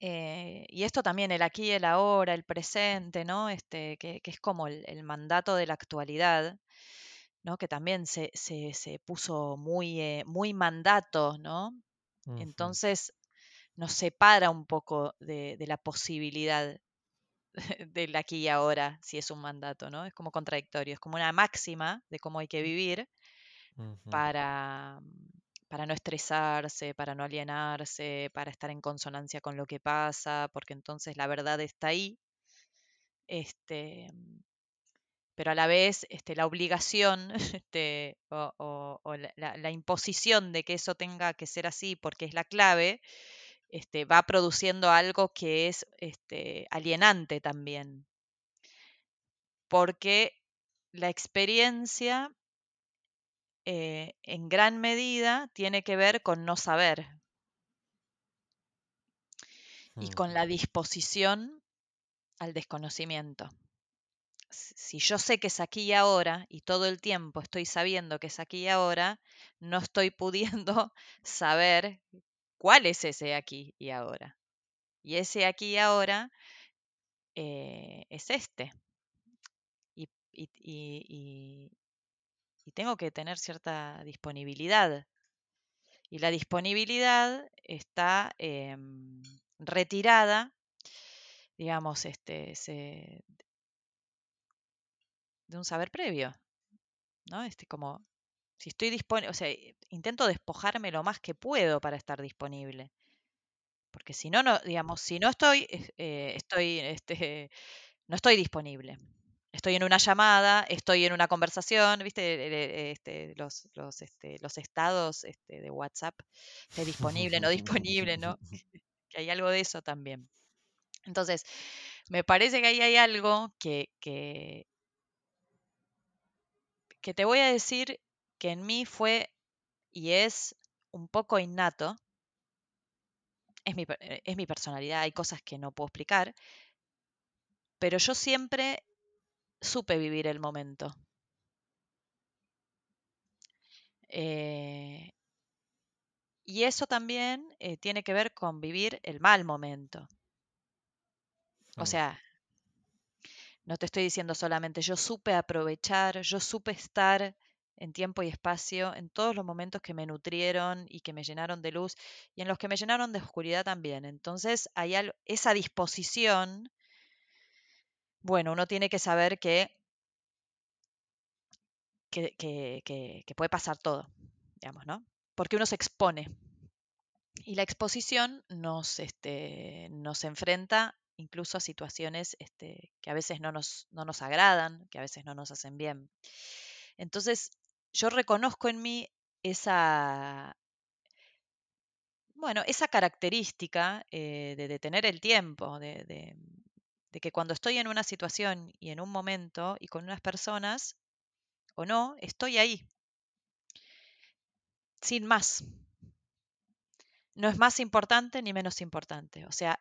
eh, y esto también, el aquí el ahora, el presente, ¿no? Este, que, es como el mandato de la actualidad, ¿no? Que también se, se, se puso muy, eh, muy mandato, ¿no? Entonces nos separa un poco de, de la posibilidad del aquí y ahora, si es un mandato, ¿no? Es como contradictorio, es como una máxima de cómo hay que vivir para, para no estresarse, para no alienarse, para estar en consonancia con lo que pasa, porque entonces la verdad está ahí. Este, pero a la vez este, la obligación este, o, o- o la, imposición de que eso tenga que ser así porque es la clave, este, va produciendo algo que es este, alienante también, porque la experiencia eh, en gran medida tiene que ver con no saber. Y mm, con la disposición al desconocimiento. Si yo sé que es aquí y ahora y todo el tiempo estoy sabiendo que es aquí y ahora, no estoy pudiendo saber cuál es ese aquí y ahora. Y ese aquí y ahora eh, es este. Y- y- y tengo que tener cierta disponibilidad. Y la disponibilidad está em, retirada, digamos, este, se- de un saber previo, ¿no? Este, como si estoy disponible, o sea, eh, intento despojarme lo más que puedo para estar disponible. Porque si no, no, digamos, si no estoy, es- eh, estoy, este, no estoy disponible. Estoy en una llamada, estoy en una conversación, ¿viste? Este, los, los, este, los estados este, de WhatsApp, este, disponible, no disponible, ¿no? Que hay algo de eso también. Entonces, me parece que ahí hay algo que, que, que te voy a decir que en mí fue y es un poco innato. Es mi, eh, es mi personalidad, hay cosas que no puedo explicar, pero yo siempre supe vivir el momento. Eh, y eso también eh, tiene que ver con vivir el mal momento. O sea, no te estoy diciendo solamente yo supe aprovechar, yo supe estar en tiempo y espacio en todos los momentos que me nutrieron y que me llenaron de luz y en los que me llenaron de oscuridad también. Entonces, hay esa disposición, bueno, uno tiene que saber que, que, que- que- que puede pasar todo, digamos, ¿no? Porque uno se expone y la exposición nos, este, nos enfrenta incluso a situaciones este, que a veces no nos, no nos agradan, que a veces no nos hacen bien. Entonces, yo reconozco en mí esa, bueno, esa característica eh, de detener el tiempo, de, de- de que cuando estoy en una situación y en un momento y con unas personas o no, estoy ahí, sin más. No es más importante ni menos importante. O sea,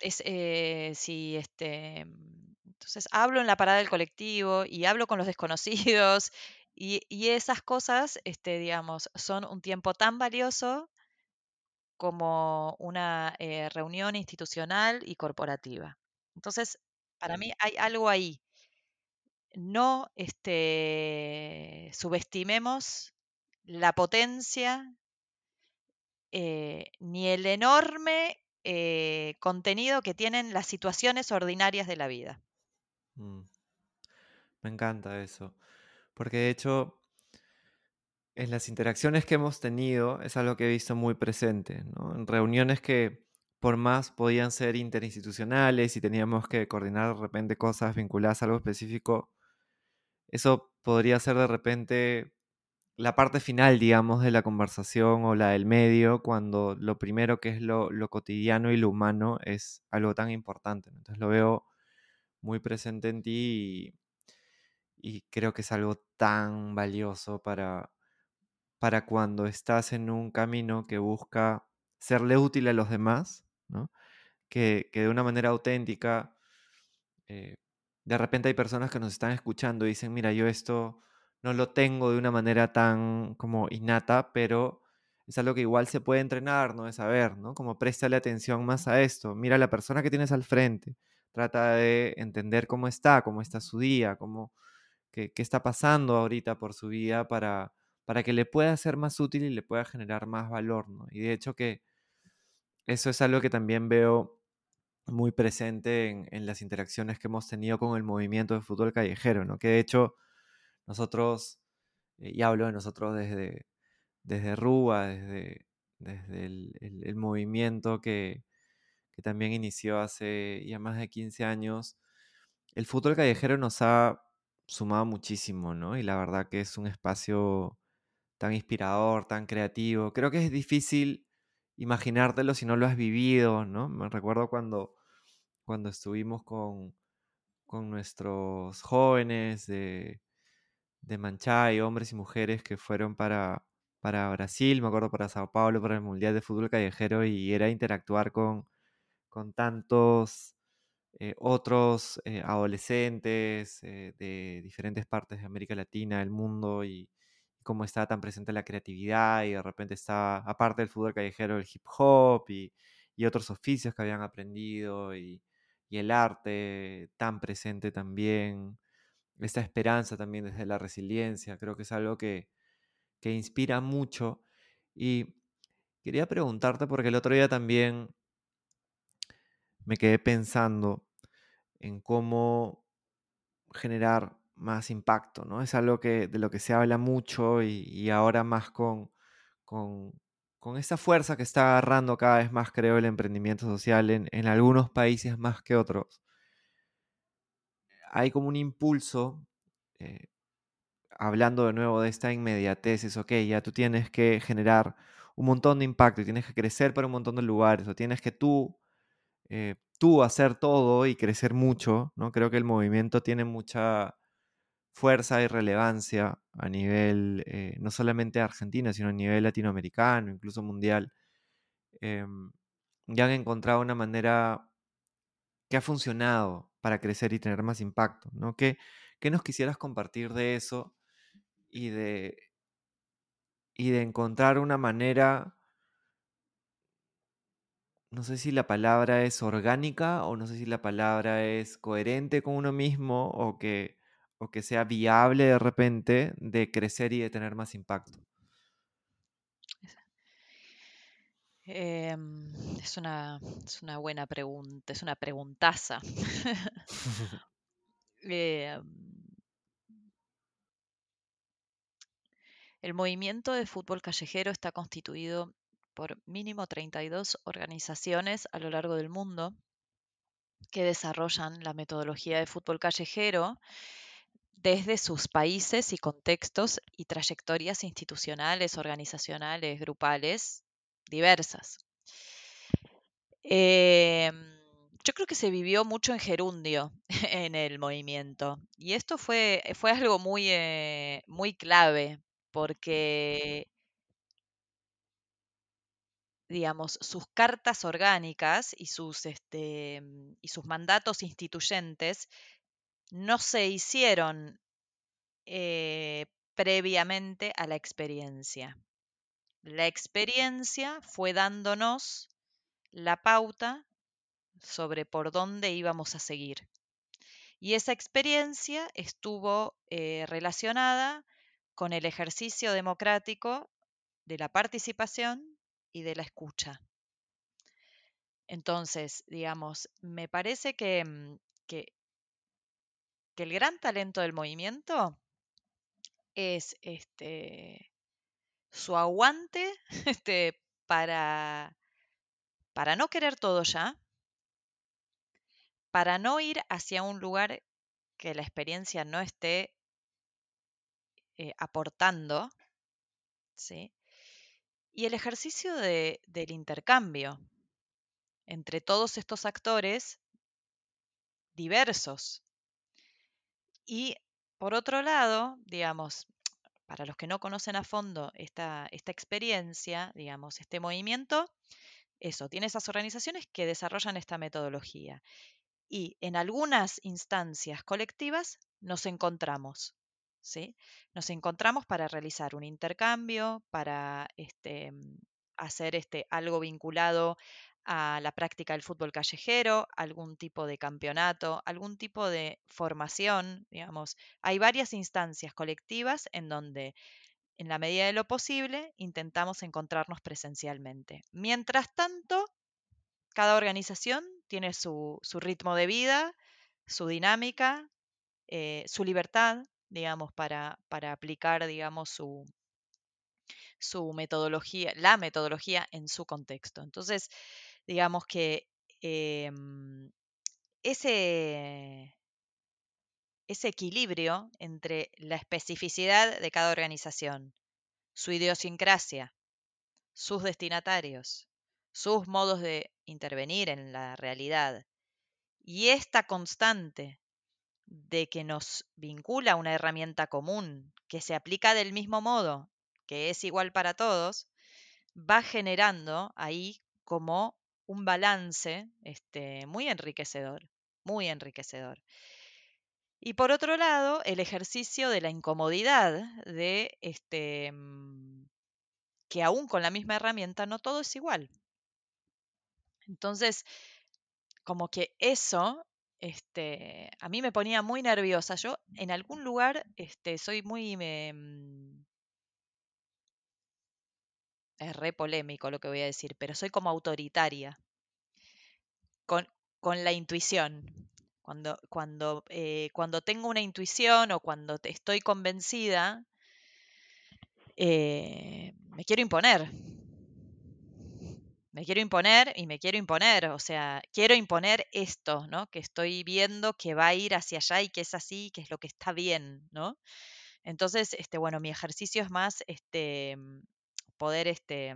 es eh, si este. mm, Entonces hablo en la parada del colectivo y hablo con los desconocidos y, y esas cosas, este, digamos, son un tiempo tan valioso como una eh, reunión institucional y corporativa. Entonces, para mí hay algo ahí. No este, subestimemos la potencia eh, ni el enorme eh, contenido que tienen las situaciones ordinarias de la vida. mm. Me encanta eso. Porque de hecho, en las interacciones que hemos tenido es algo que he visto muy presente. En reuniones que por más podían ser interinstitucionales y teníamos que coordinar de repente cosas vinculadas a algo específico, eso podría ser de repente la parte final, digamos, de la conversación o la del medio, cuando lo primero que es lo, lo cotidiano y lo humano es algo tan importante. Entonces lo veo muy presente en ti y, y creo que es algo tan valioso para, para cuando estás en un camino que busca serle útil a los demás, ¿no? que, que de una manera auténtica, eh, de repente hay personas que nos están escuchando y dicen, mira, yo esto no lo tengo de una manera tan como innata, pero es algo que igual se puede entrenar, ¿no? De saber, ¿no? Como préstale atención más a esto, mira a la persona que tienes al frente, trata de entender cómo está, cómo está su día, cómo, qué, qué está pasando ahorita por su vida para, para que le pueda ser más útil y le pueda generar más valor, ¿no? Y de hecho que eso es algo que también veo muy presente en, en, las interacciones que hemos tenido con el movimiento de fútbol callejero, ¿no? Que de hecho nosotros, eh, y hablo de nosotros desde, desde Rúa, desde, desde el, movimiento que, que, también inició hace ya más de 15 años, el fútbol callejero nos ha sumado muchísimo, ¿no? Y la verdad que es un espacio tan inspirador, tan creativo. Creo que es difícil imaginártelo si no lo has vivido, ¿no? Me recuerdo cuando, cuando estuvimos con, con nuestros jóvenes de, de Manchay, hombres y mujeres que fueron para, para Brasil, me acuerdo para Sao Paulo, para el Mundial de Fútbol Callejero, y era interactuar con, con tantos eh, otros eh, adolescentes eh, de diferentes partes de América Latina, del mundo, y, cómo estaba tan presente la creatividad, y de repente estaba, aparte del fútbol callejero, el hip hop y, y otros oficios que habían aprendido, y, y el arte tan presente también esta esperanza también desde la resiliencia, creo que es algo que, que, inspira mucho. Y quería preguntarte, porque el otro día también me quedé pensando en cómo generar más impacto, ¿no? Es algo que, de lo que se habla mucho y, ahora más con, con, con, esta fuerza que está agarrando cada vez más, creo, el emprendimiento social en, en algunos países más que otros hay como un impulso, eh, hablando de nuevo de esta inmediatez, es ok, ya tú tienes que generar un montón de impacto y tienes que crecer para un montón de lugares, o tienes que tú, eh, tú hacer todo y crecer mucho, ¿no? Creo que el movimiento tiene mucha fuerza y relevancia a nivel, eh, no solamente Argentina, sino a nivel latinoamericano, incluso mundial. Eh, ya han encontrado una manera que ha funcionado para crecer y tener más impacto, ¿no? ¿Qué, qué nos quisieras compartir de eso y de, y de encontrar una manera, no sé si la palabra es orgánica o no sé si la palabra es coherente con uno mismo o que, o que sea viable de repente de crecer y de tener más impacto? Eh, es, una, es, una, buena pregunta, es una preguntaza. eh, el movimiento de fútbol callejero está constituido por mínimo 32 organizaciones a lo largo del mundo que desarrollan la metodología de fútbol callejero desde sus países y contextos y trayectorias institucionales, organizacionales, grupales diversas. Eh, yo creo que se vivió mucho en gerundio en el movimiento y esto fue, fue algo muy, eh, muy clave porque, digamos, sus cartas orgánicas y sus, este, y sus mandatos instituyentes no se hicieron eh, previamente a la experiencia. La experiencia fue dándonos la pauta sobre por dónde íbamos a seguir. Y esa experiencia estuvo eh, relacionada con el ejercicio democrático de la participación y de la escucha. Entonces, digamos, me parece que, mm, que, que el gran talento del movimiento es este, su aguante este, para, para no querer todo ya, para no ir hacia un lugar que la experiencia no esté eh, aportando, ¿sí? Y el ejercicio de, del intercambio entre todos estos actores diversos. Y por otro lado, digamos, para los que no conocen a fondo esta, esta experiencia, digamos, este movimiento, eso, tiene esas organizaciones que desarrollan esta metodología. Y en algunas instancias colectivas nos encontramos. ¿sí? Nos encontramos para realizar un intercambio, para este, hacer este, algo vinculado a la práctica del fútbol callejero, algún tipo de campeonato, algún tipo de formación, digamos. Hay varias instancias colectivas en donde, en la medida de lo posible, intentamos encontrarnos presencialmente. Mientras tanto, cada organización tiene su, ritmo de vida, su dinámica, eh, su libertad, digamos, para, aplicar, digamos, su, su metodología, la metodología en su contexto. Entonces, digamos que em, ese, ese equilibrio entre la especificidad de cada organización, su idiosincrasia, sus destinatarios, sus modos de intervenir en la realidad y esta constante de que nos vincula una herramienta común que se aplica del mismo modo, que es igual para todos, va generando ahí como un balance este, muy enriquecedor, muy enriquecedor. Y por otro lado, el ejercicio de la incomodidad de este, mm, que aún con la misma herramienta no todo es igual. Entonces, como que eso este, a mí me ponía muy nerviosa. Yo en algún lugar este, soy muy... Mm, es re polémico lo que voy a decir, pero soy como autoritaria con, con la intuición. Cuando, cuando, eh, cuando tengo una intuición o cuando estoy convencida, eh, me quiero imponer. Me quiero imponer y me quiero imponer, o sea, quiero imponer esto, ¿no? Que estoy viendo que va a ir hacia allá y que es así, que es lo que está bien, ¿no? Entonces, este, bueno, mi ejercicio es más este, poder este,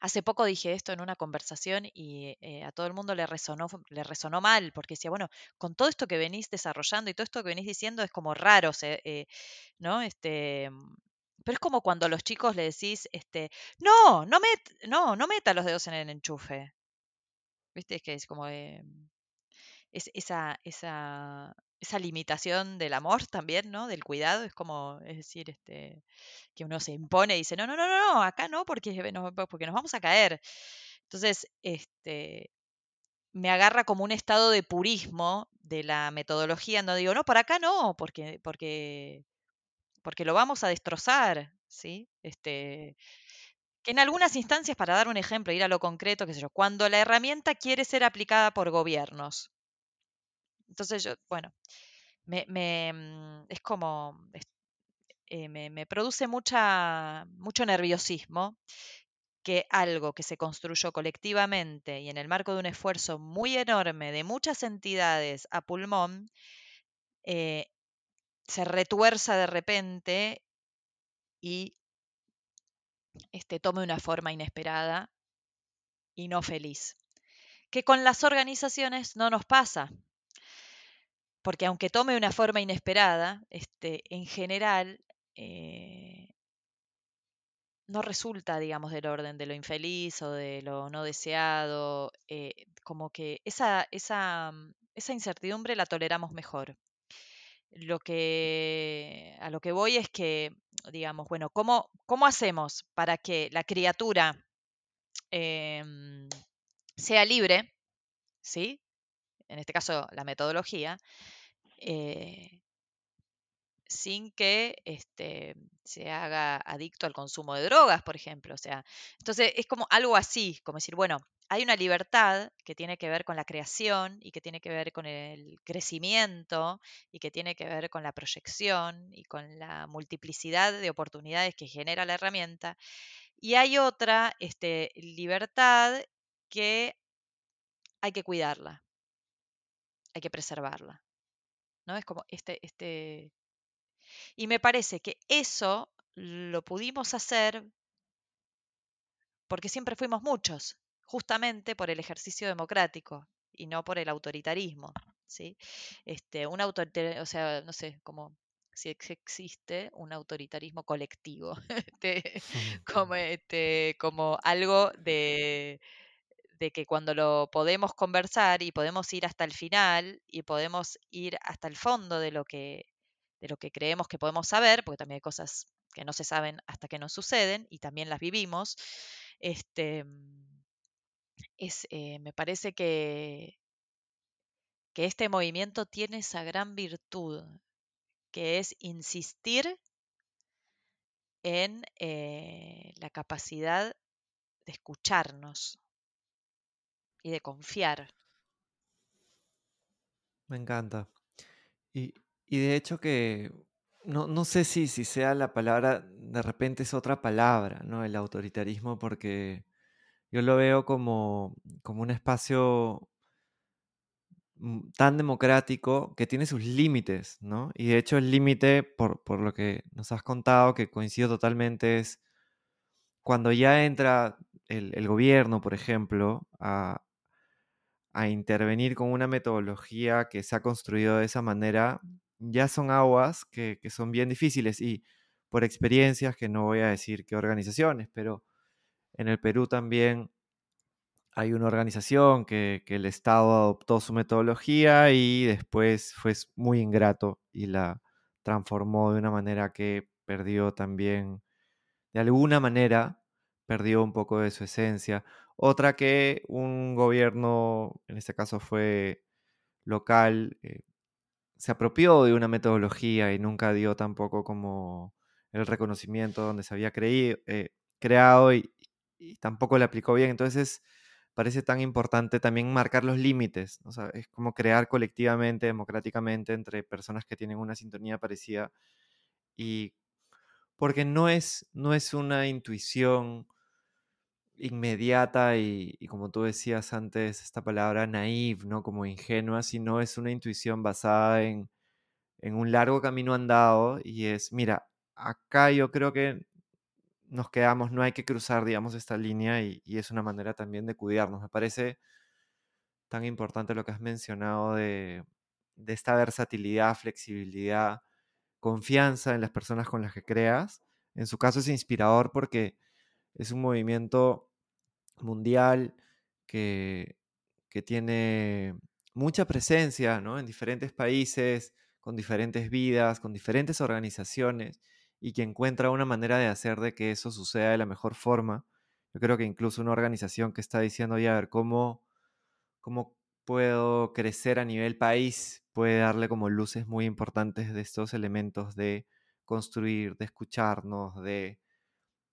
Hace poco dije esto en una conversación y eh, a todo el mundo le resonó, le resonó mal, porque decía, bueno, con todo esto que venís desarrollando y todo esto que venís diciendo es como raro, eh, ¿no? Este, mm, pero es como cuando a los chicos le decís, este, no, no, met, no, no meta los dedos en el enchufe. ¿Viste? Es que es como es, esa, esa, esa limitación del amor también, ¿no? Del cuidado, es como, es decir, este, que uno se impone y dice, no, no, no, no, acá no, porque, porque nos vamos a caer. Entonces, este, me agarra como un estado de purismo de la metodología, no digo, no, por acá no, porque, porque, porque lo vamos a destrozar, ¿sí? Este, que en algunas instancias, para dar un ejemplo, ir a lo concreto, qué sé yo, cuando la herramienta quiere ser aplicada por gobiernos, entonces yo, bueno, me, mm, es como, eh, me, produce mucha, mucho nerviosismo que algo que se construyó colectivamente y en el marco de un esfuerzo muy enorme de muchas entidades a pulmón, eh, se retuerza de repente y este, tome una forma inesperada y no feliz. Que con las organizaciones no nos pasa porque aunque tome una forma inesperada, este, en general eh, no resulta, digamos, del orden de lo infeliz o de lo no deseado, eh, como que esa, esa, mm, esa incertidumbre la toleramos mejor. Lo que, a lo que voy es que, digamos, bueno, ¿cómo, cómo hacemos para que la criatura em, sea libre? ¿Sí? En este caso, la metodología, eh, sin que este, se haga adicto al consumo de drogas, por ejemplo. O sea, entonces es como algo así, como decir, bueno, hay una libertad que tiene que ver con la creación y que tiene que ver con el crecimiento y que tiene que ver con la proyección y con la multiplicidad de oportunidades que genera la herramienta. Y hay otra este, libertad que hay que cuidarla, hay que preservarla. ¿no? Es como este, este. Y me parece que eso lo pudimos hacer porque siempre fuimos muchos, justamente por el ejercicio democrático y no por el autoritarismo. ¿sí? Este, un autoritarismo, o sea, no sé, como si existe un autoritarismo colectivo, este, como, este, como algo de, de que cuando lo podemos conversar y podemos ir hasta el final y podemos ir hasta el fondo de lo que, de lo que creemos que podemos saber, porque también hay cosas que no se saben hasta que nos suceden y también las vivimos, este, es, eh, me parece que, que este movimiento tiene esa gran virtud, que es insistir en eh, la capacidad de escucharnos y de confiar. Me encanta. Y, de hecho que no, no sé si, si sea la palabra, de repente es otra palabra, ¿no? El autoritarismo, porque yo lo veo como, como un espacio tan democrático que tiene sus límites, ¿no? Y de hecho el límite, por, por, lo que nos has contado, que coincido totalmente, es cuando ya entra el, el gobierno, por ejemplo, a, a intervenir con una metodología que se ha construido de esa manera, ya son aguas que, son bien difíciles y por experiencias, que no voy a decir qué organizaciones, pero en el Perú también hay una organización que, que, el Estado adoptó su metodología y después fue muy ingrato y la transformó de una manera que perdió también, de alguna manera, perdió un poco de su esencia. Otra que un gobierno, en este caso fue local, eh, se apropió de una metodología y nunca dio tampoco como el reconocimiento donde se había creído, eh, creado y, tampoco le aplicó bien. Entonces parece tan importante también marcar los límites. es como crear colectivamente, democráticamente, entre personas que tienen una sintonía parecida. Y porque no es, no es una intuición inmediata y, como tú decías antes, esta palabra naive, ¿no? Como ingenua, sino es una intuición basada en, un largo camino andado y es, mira, acá yo creo que nos quedamos, no hay que cruzar, digamos, esta línea y, es una manera también de cuidarnos. Me parece tan importante lo que has mencionado de, de esta versatilidad, flexibilidad, confianza en las personas con las que creas. En su caso es inspirador porque es un movimiento mundial que, que tiene mucha presencia en diferentes países, con diferentes vidas, con diferentes organizaciones y que encuentra una manera de hacer de que eso suceda de la mejor forma. Yo creo que incluso una organización que está diciendo, ya, a ver, ¿cómo, cómo puedo crecer a nivel país? Puede darle como luces muy importantes de estos elementos de construir, de escucharnos, de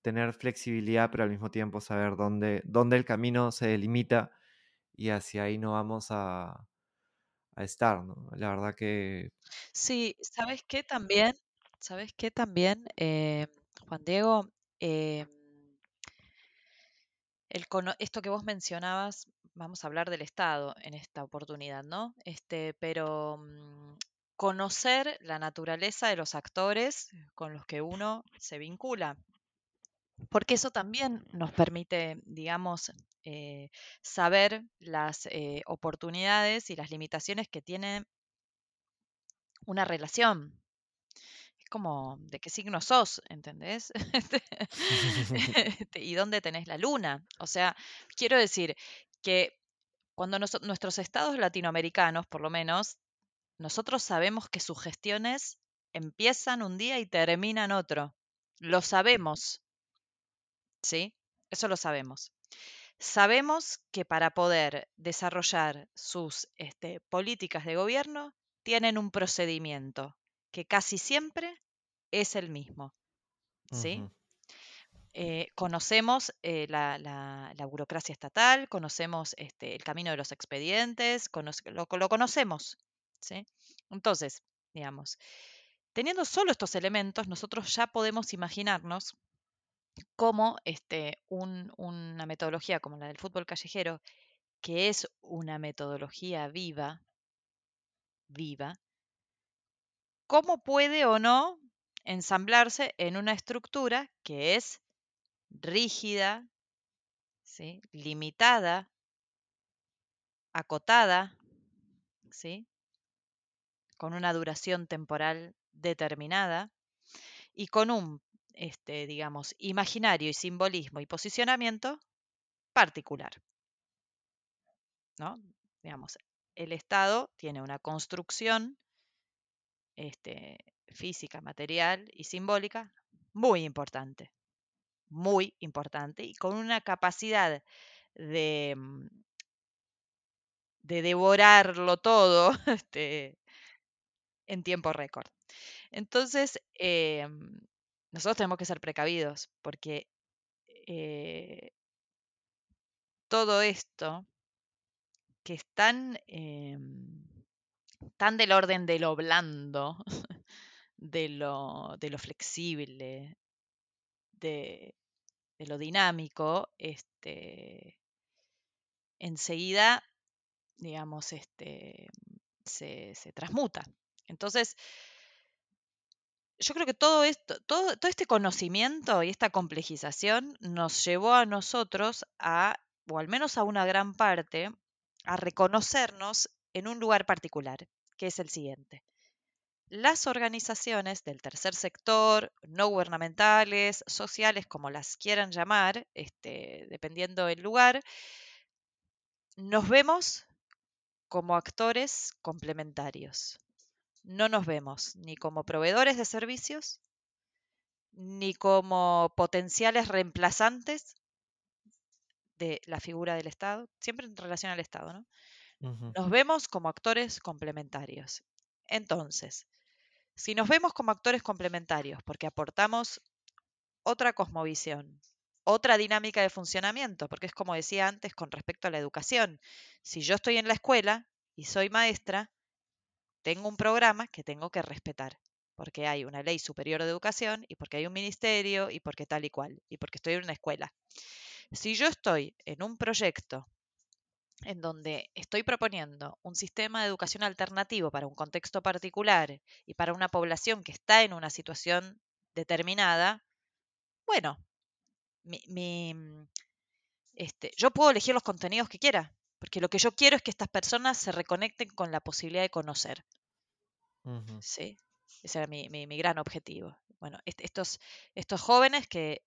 tener flexibilidad, pero al mismo tiempo saber dónde, dónde el camino se delimita y hacia ahí no vamos a, estar, ¿no? La verdad que... Sí, ¿sabes qué también? ¿Sabes qué también, eh, Juan Diego? El esto que vos mencionabas, vamos a hablar del Estado en esta oportunidad, ¿no? Este, pero mm, conocer la naturaleza de los actores con los que uno se vincula porque eso también nos permite, digamos, eh, saber las eh, oportunidades y las limitaciones que tiene una relación. Es como de qué signo sos, ¿entendés? Este, y dónde tenés la luna. O sea, quiero decir que cuando nuestros estados latinoamericanos, por lo menos, nosotros sabemos que sus gestiones empiezan un día y terminan otro. Lo sabemos. ¿Sí? Eso lo sabemos. Sabemos que para poder desarrollar sus este, políticas de gobierno tienen un procedimiento que casi siempre es el mismo. ¿sí? Eh, conocemos eh, la, burocracia estatal, conocemos este, el camino de los expedientes, lo, lo, conocemos. ¿sí? Entonces, digamos, teniendo solo estos elementos, nosotros ya podemos imaginarnos cómo este, una metodología como la del fútbol callejero, que es una metodología viva, viva, cómo puede o no ensamblarse en una estructura que es rígida, ¿sí? limitada, acotada, ¿sí? con una duración temporal determinada y con un, este, digamos, imaginario y simbolismo y posicionamiento particular. ¿no? Digamos, el Estado tiene una construcción este, física, material y simbólica muy importante, muy importante y con una capacidad de, mm, de devorarlo todo este, en tiempo récord. Entonces, em, nosotros tenemos que ser precavidos porque eh, todo esto que es tan, em, tan del orden de lo blando, de lo, flexible, de, lo dinámico, este, enseguida, digamos, este, se transmuta. Entonces, yo creo que todo esto, todo, todo, este conocimiento y esta complejización nos llevó a nosotros a, o al menos a una gran parte, a reconocernos en un lugar particular, que es el siguiente. Las organizaciones del tercer sector, no gubernamentales, sociales, como las quieran llamar, este, dependiendo del lugar, nos vemos como actores complementarios. No nos vemos ni como proveedores de servicios, ni como potenciales reemplazantes de la figura del Estado, siempre en relación al Estado, ¿no? Nos vemos como actores complementarios. Entonces, si nos vemos como actores complementarios porque aportamos otra cosmovisión, otra dinámica de funcionamiento, porque es como decía antes con respecto a la educación. Si yo estoy en la escuela y soy maestra, tengo un programa que tengo que respetar, porque hay una ley superior de educación y porque hay un ministerio y porque tal y cual, y porque estoy en una escuela. Si yo estoy en un proyecto en donde estoy proponiendo un sistema de educación alternativo para un contexto particular y para una población que está en una situación determinada, bueno, mm, este, yo puedo elegir los contenidos que quiera, porque lo que yo quiero es que estas personas se reconecten con la posibilidad de conocer. ¿Sí? Ese era mi, mi, gran objetivo. Bueno, estos, estos jóvenes que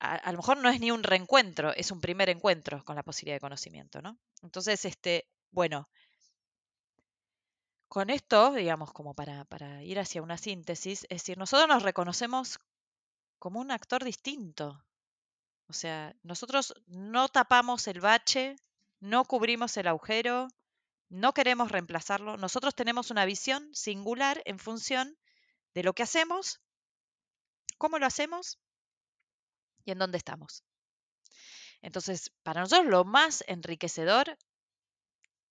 a, lo mejor no es ni un reencuentro, es un primer encuentro con la posibilidad de conocimiento, ¿no? Entonces, este, bueno, con esto, digamos, como para, para ir hacia una síntesis, es decir, nosotros nos reconocemos como un actor distinto. O sea, nosotros no tapamos el bache, no cubrimos el agujero, no queremos reemplazarlo. Nosotros tenemos una visión singular en función de lo que hacemos, cómo lo hacemos y en dónde estamos. Entonces, para nosotros lo más enriquecedor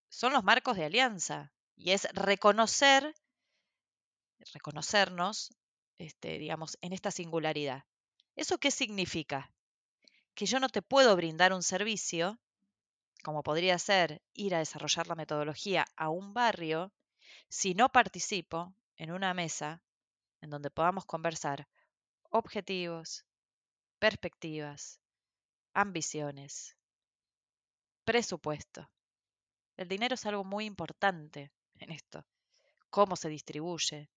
son los marcos de alianza y es reconocer, reconocernos, este, digamos, en esta singularidad. ¿Eso qué significa? Que yo no te puedo brindar un servicio, como podría ser ir a desarrollar la metodología a un barrio, si no participo en una mesa en donde podamos conversar objetivos, perspectivas, ambiciones, presupuesto. El dinero es algo muy importante en esto. Cómo se distribuye,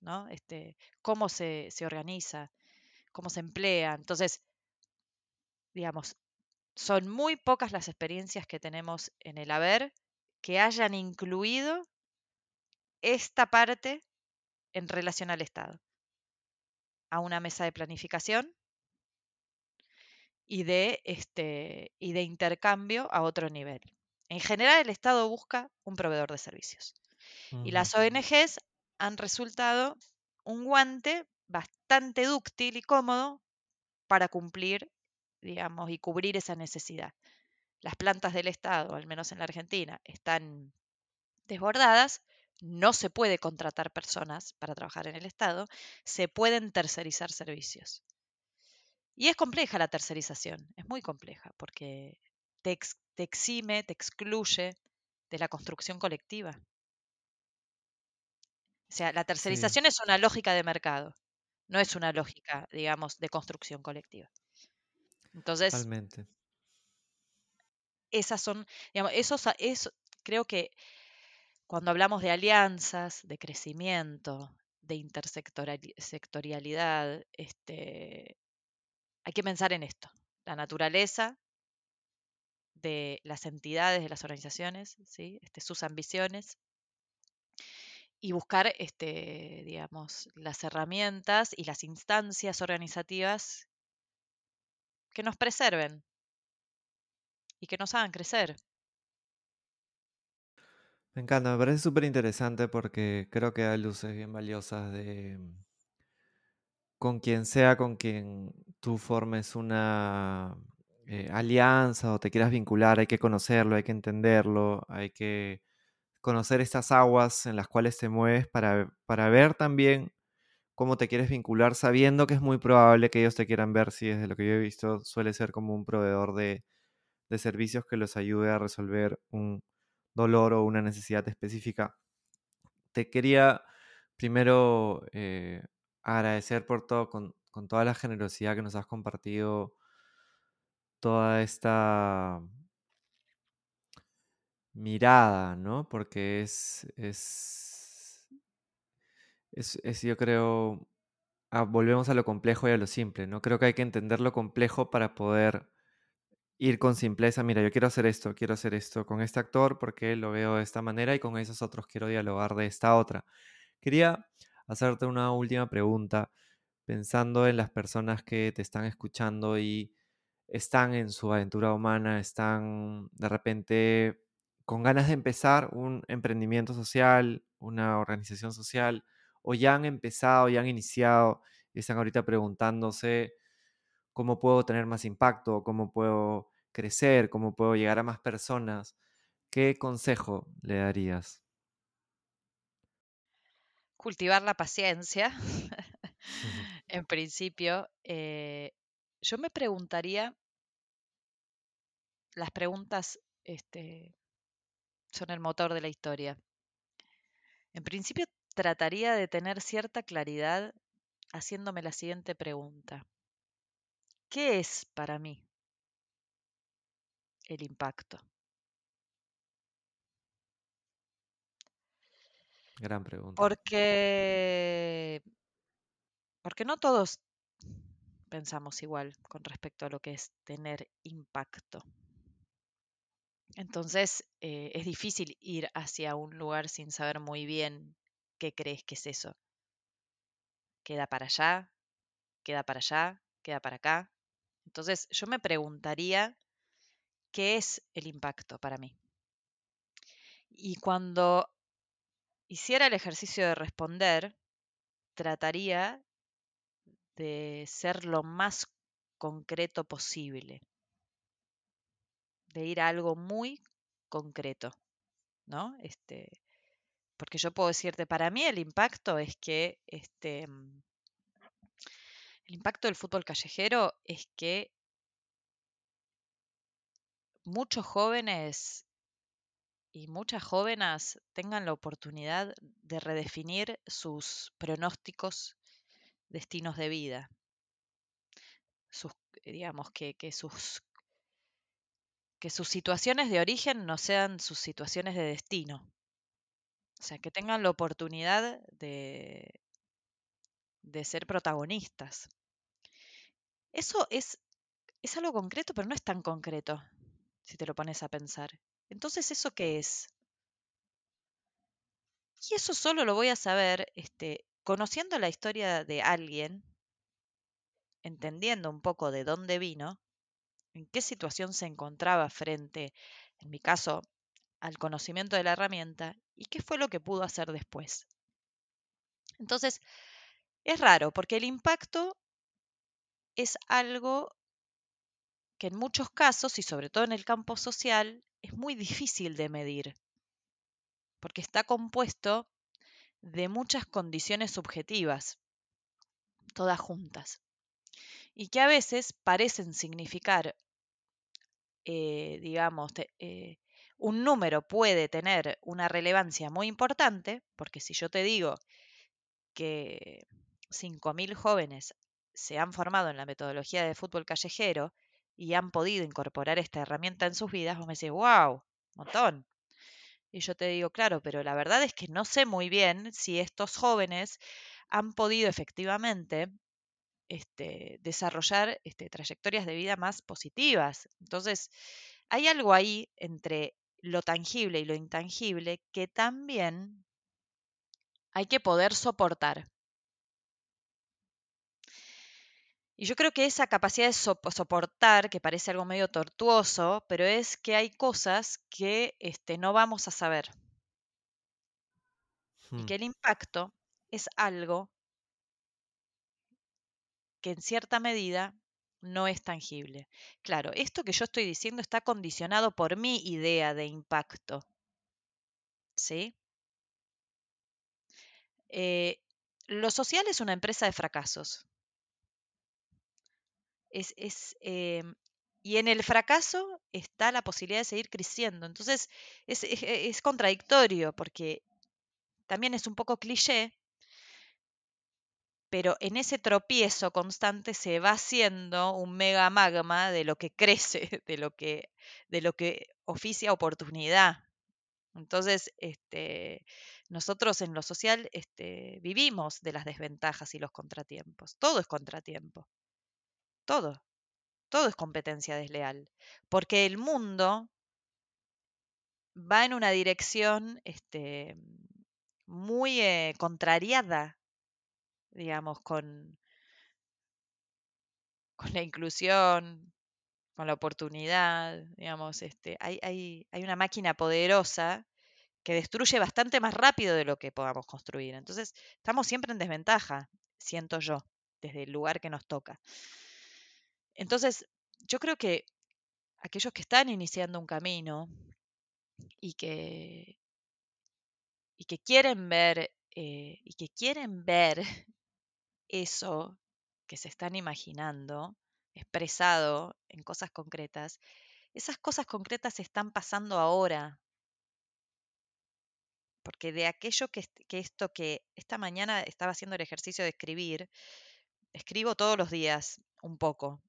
¿no? Este, cómo se, se organiza, cómo se emplea. Entonces, digamos, son muy pocas las experiencias que tenemos en el haber que hayan incluido esta parte en relación al Estado. A una mesa de planificación y de, este, y de intercambio a otro nivel. En general, el Estado busca un proveedor de servicios. Y las ONGs han resultado un guante bastante dúctil y cómodo para cumplir, digamos, y cubrir esa necesidad. Las plantas del Estado, al menos en la Argentina, están desbordadas, no se puede contratar personas para trabajar en el Estado, se pueden tercerizar servicios. Y es compleja la tercerización, es muy compleja, porque te, exime, te excluye de la construcción colectiva. O sea, la tercerización es una lógica de mercado, no es una lógica, digamos, de construcción colectiva. Entonces, Totalmente. esas son, digamos, esos, eso, creo que cuando hablamos de alianzas, de crecimiento, de intersectorialidad, este, hay que pensar en esto, la naturaleza de las entidades, de las organizaciones, ¿sí? este, sus ambiciones, y buscar, este, digamos, las herramientas y las instancias organizativas que nos preserven y que nos hagan crecer. Me encanta, me parece súper interesante porque creo que hay luces bien valiosas de con quien sea con quien tú formes una eh, alianza o te quieras vincular, hay que conocerlo, hay que entenderlo, hay que conocer estas aguas en las cuales te mueves para, para ver también cómo te quieres vincular, sabiendo que es muy probable que ellos te quieran ver, si desde lo que yo he visto suele ser como un proveedor de, de servicios que los ayude a resolver un dolor o una necesidad específica. Te quería primero eh, agradecer por todo, con, con toda la generosidad que nos has compartido, toda esta mirada, ¿no? Porque es, es, es, yo creo, ah, volvemos a lo complejo y a lo simple, ¿no? Creo que hay que entender lo complejo para poder ir con simpleza, mira, yo quiero hacer esto, quiero hacer esto con este actor porque lo veo de esta manera y con esos otros quiero dialogar de esta otra. Quería hacerte una última pregunta pensando en las personas que te están escuchando y están en su aventura humana, están de repente con ganas de empezar un emprendimiento social, una organización social, o ya han empezado, ya han iniciado y están ahorita preguntándose cómo puedo tener más impacto, cómo puedo crecer, cómo puedo llegar a más personas, ¿qué consejo le darías? Cultivar la paciencia. en principio, eh, yo me preguntaría, las preguntas este, son el motor de la historia. En principio, trataría de tener cierta claridad haciéndome la siguiente pregunta. ¿Qué es para mí el impacto? Gran pregunta. Porque, porque no todos pensamos igual con respecto a lo que es tener impacto. Entonces eh, es difícil ir hacia un lugar sin saber muy bien qué crees que es eso. Queda para allá, queda para allá, queda para acá. Entonces yo me preguntaría qué es el impacto para mí. Y cuando hiciera el ejercicio de responder, trataría de ser lo más concreto posible, de ir a algo muy concreto, ¿no? Este, porque yo puedo decirte, para mí el impacto es que este, mm, el impacto del fútbol callejero es que muchos jóvenes y muchas jóvenes tengan la oportunidad de redefinir sus pronósticos, destinos de vida. Sus, eh, digamos, que, que, sus, que sus situaciones de origen no sean sus situaciones de destino. O sea, que tengan la oportunidad de, de ser protagonistas. Eso es, es algo concreto, pero no es tan concreto, si te lo pones a pensar. Entonces, ¿eso qué es? Y eso solo lo voy a saber este, conociendo la historia de alguien, entendiendo un poco de dónde vino, en qué situación se encontraba frente, en mi caso, al conocimiento de la herramienta ¿Y qué fue lo que pudo hacer después? Entonces, es raro porque el impacto es algo que en muchos casos, y sobre todo en el campo social, es muy difícil de medir, porque está compuesto de muchas condiciones subjetivas, todas juntas, y que a veces parecen significar, eh, digamos, eh, un número puede tener una relevancia muy importante, porque si yo te digo que 5.000 jóvenes se han formado en la metodología de fútbol callejero y han podido incorporar esta herramienta en sus vidas, vos me decís, wow, montón. Y yo te digo, claro, pero la verdad es que no sé muy bien si estos jóvenes han podido efectivamente este, desarrollar este, trayectorias de vida más positivas. Entonces, hay algo ahí entre lo tangible y lo intangible que también hay que poder soportar. Y yo creo que esa capacidad de soportar, que parece algo medio tortuoso, pero es que hay cosas que este, no vamos a saber. Y que hmm. el impacto es algo que en cierta medida no es tangible. Claro, esto que yo estoy diciendo está condicionado por mi idea de impacto. ¿Sí? Eh, lo social es una empresa de fracasos. Es, es em, y en el fracaso está la posibilidad de seguir creciendo. Entonces es, es, contradictorio porque también es un poco cliché, pero en ese tropiezo constante se va haciendo un mega magma de lo que crece, de lo que, de lo que oficia oportunidad. Entonces, este, nosotros en lo social este, vivimos de las desventajas y los contratiempos. Todo es contratiempo. Todo. Todo es competencia desleal. Porque el mundo va en una dirección este, muy eh, contrariada, digamos, con, con la inclusión, con la oportunidad, digamos, este, hay, hay, hay una máquina poderosa que destruye bastante más rápido de lo que podamos construir. Entonces, estamos siempre en desventaja, siento yo, desde el lugar que nos toca. Entonces, yo creo que aquellos que están iniciando un camino y que, y que quieren ver eh, y que quieren ver eso que se están imaginando expresado en cosas concretas, esas cosas concretas están pasando ahora, porque de aquello que, esto que esta mañana estaba haciendo el ejercicio de escribir, escribo todos los días un poco.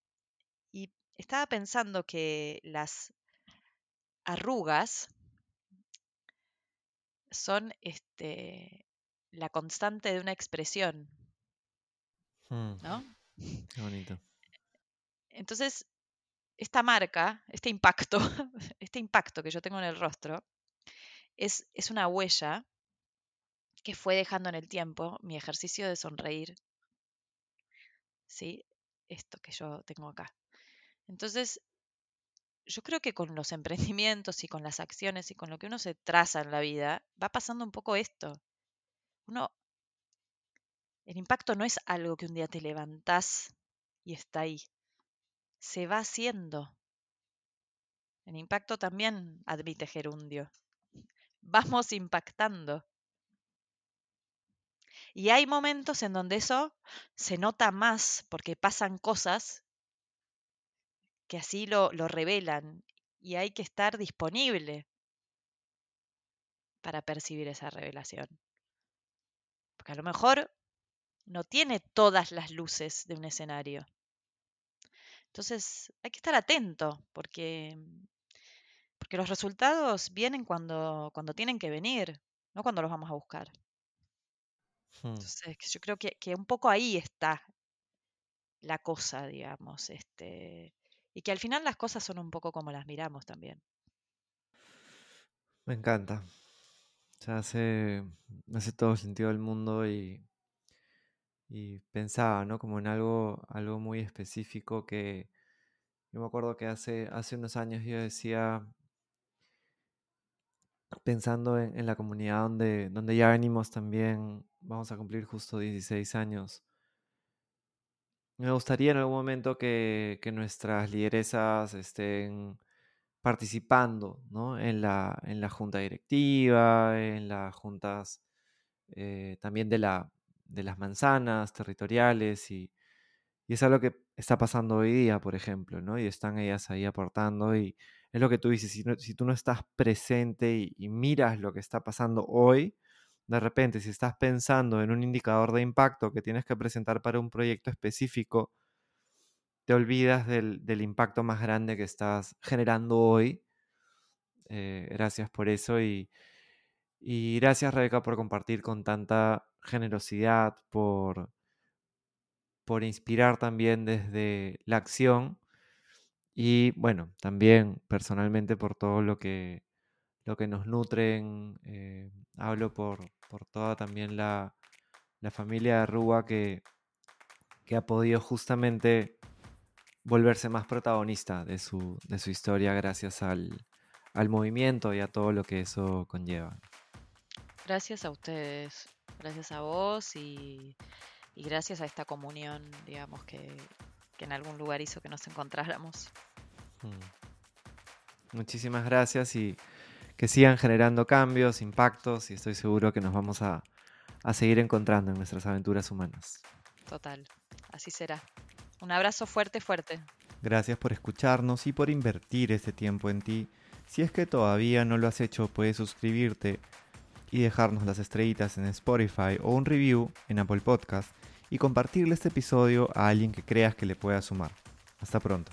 Y estaba pensando que las arrugas son este, la constante de una expresión. Hmm. ¿No? Qué bonito. Entonces, esta marca, este impacto, este impacto que yo tengo en el rostro, es, una huella que fue dejando en el tiempo mi ejercicio de sonreír. ¿Sí? Esto que yo tengo acá. Entonces, yo creo que con los emprendimientos y con las acciones y con lo que uno se traza en la vida, va pasando un poco esto. Uno, el impacto no es algo que un día te levantás y está ahí. Se va haciendo. El impacto también admite gerundio vamos impactando. Y hay momentos en donde eso se nota más porque pasan cosas que así lo, lo revelan y hay que estar disponible para percibir esa revelación. Porque a lo mejor no tiene todas las luces de un escenario. Entonces hay que estar atento porque porque los resultados vienen cuando, cuando tienen que venir, no cuando los vamos a buscar. Hmm. Entonces, yo creo que, que, un poco ahí está la cosa, digamos, este, y que al final las cosas son un poco como las miramos también. Me encanta. Sea, hace, hace todo el sentido del mundo y, y pensaba, ¿no? Como en algo, algo muy específico que yo me acuerdo que hace, hace unos años yo decía, pensando en, la comunidad donde, donde ya venimos también, vamos a cumplir justo 16 años. Me gustaría en algún momento que, nuestras lideresas estén participando en, la, en junta directiva, en las juntas eh, también de, la, de las manzanas territoriales y, y es algo que está pasando hoy día, por ejemplo, ¿no? Y están ellas ahí aportando y es lo que tú dices, si, si tú no estás presente y, miras lo que está pasando hoy, de repente si estás pensando en un indicador de impacto que tienes que presentar para un proyecto específico, te olvidas del, impacto más grande que estás generando hoy. Eh, gracias por eso y, y gracias Rebeca por compartir con tanta generosidad, por, por inspirar también desde la acción y bueno, también personalmente por todo lo que, lo que nos nutren. Eh, hablo por, toda también la, familia de Rúa que, que ha podido justamente volverse más protagonista de su, de su historia gracias al, al movimiento y a todo lo que eso conlleva. Gracias a ustedes, gracias a vos y, y gracias a esta comunión, digamos, que, que en algún lugar hizo que nos encontráramos. Mm. Muchísimas gracias y que sigan generando cambios, impactos y estoy seguro que nos vamos a, a seguir encontrando en nuestras aventuras humanas. Total, así será. Un abrazo fuerte, fuerte. Gracias por escucharnos y por invertir este tiempo en ti. Si es que todavía no lo has hecho, puedes suscribirte y dejarnos las estrellitas en Spotify o un review en Apple Podcast y compartirle este episodio a alguien que creas que le pueda sumar. Hasta pronto.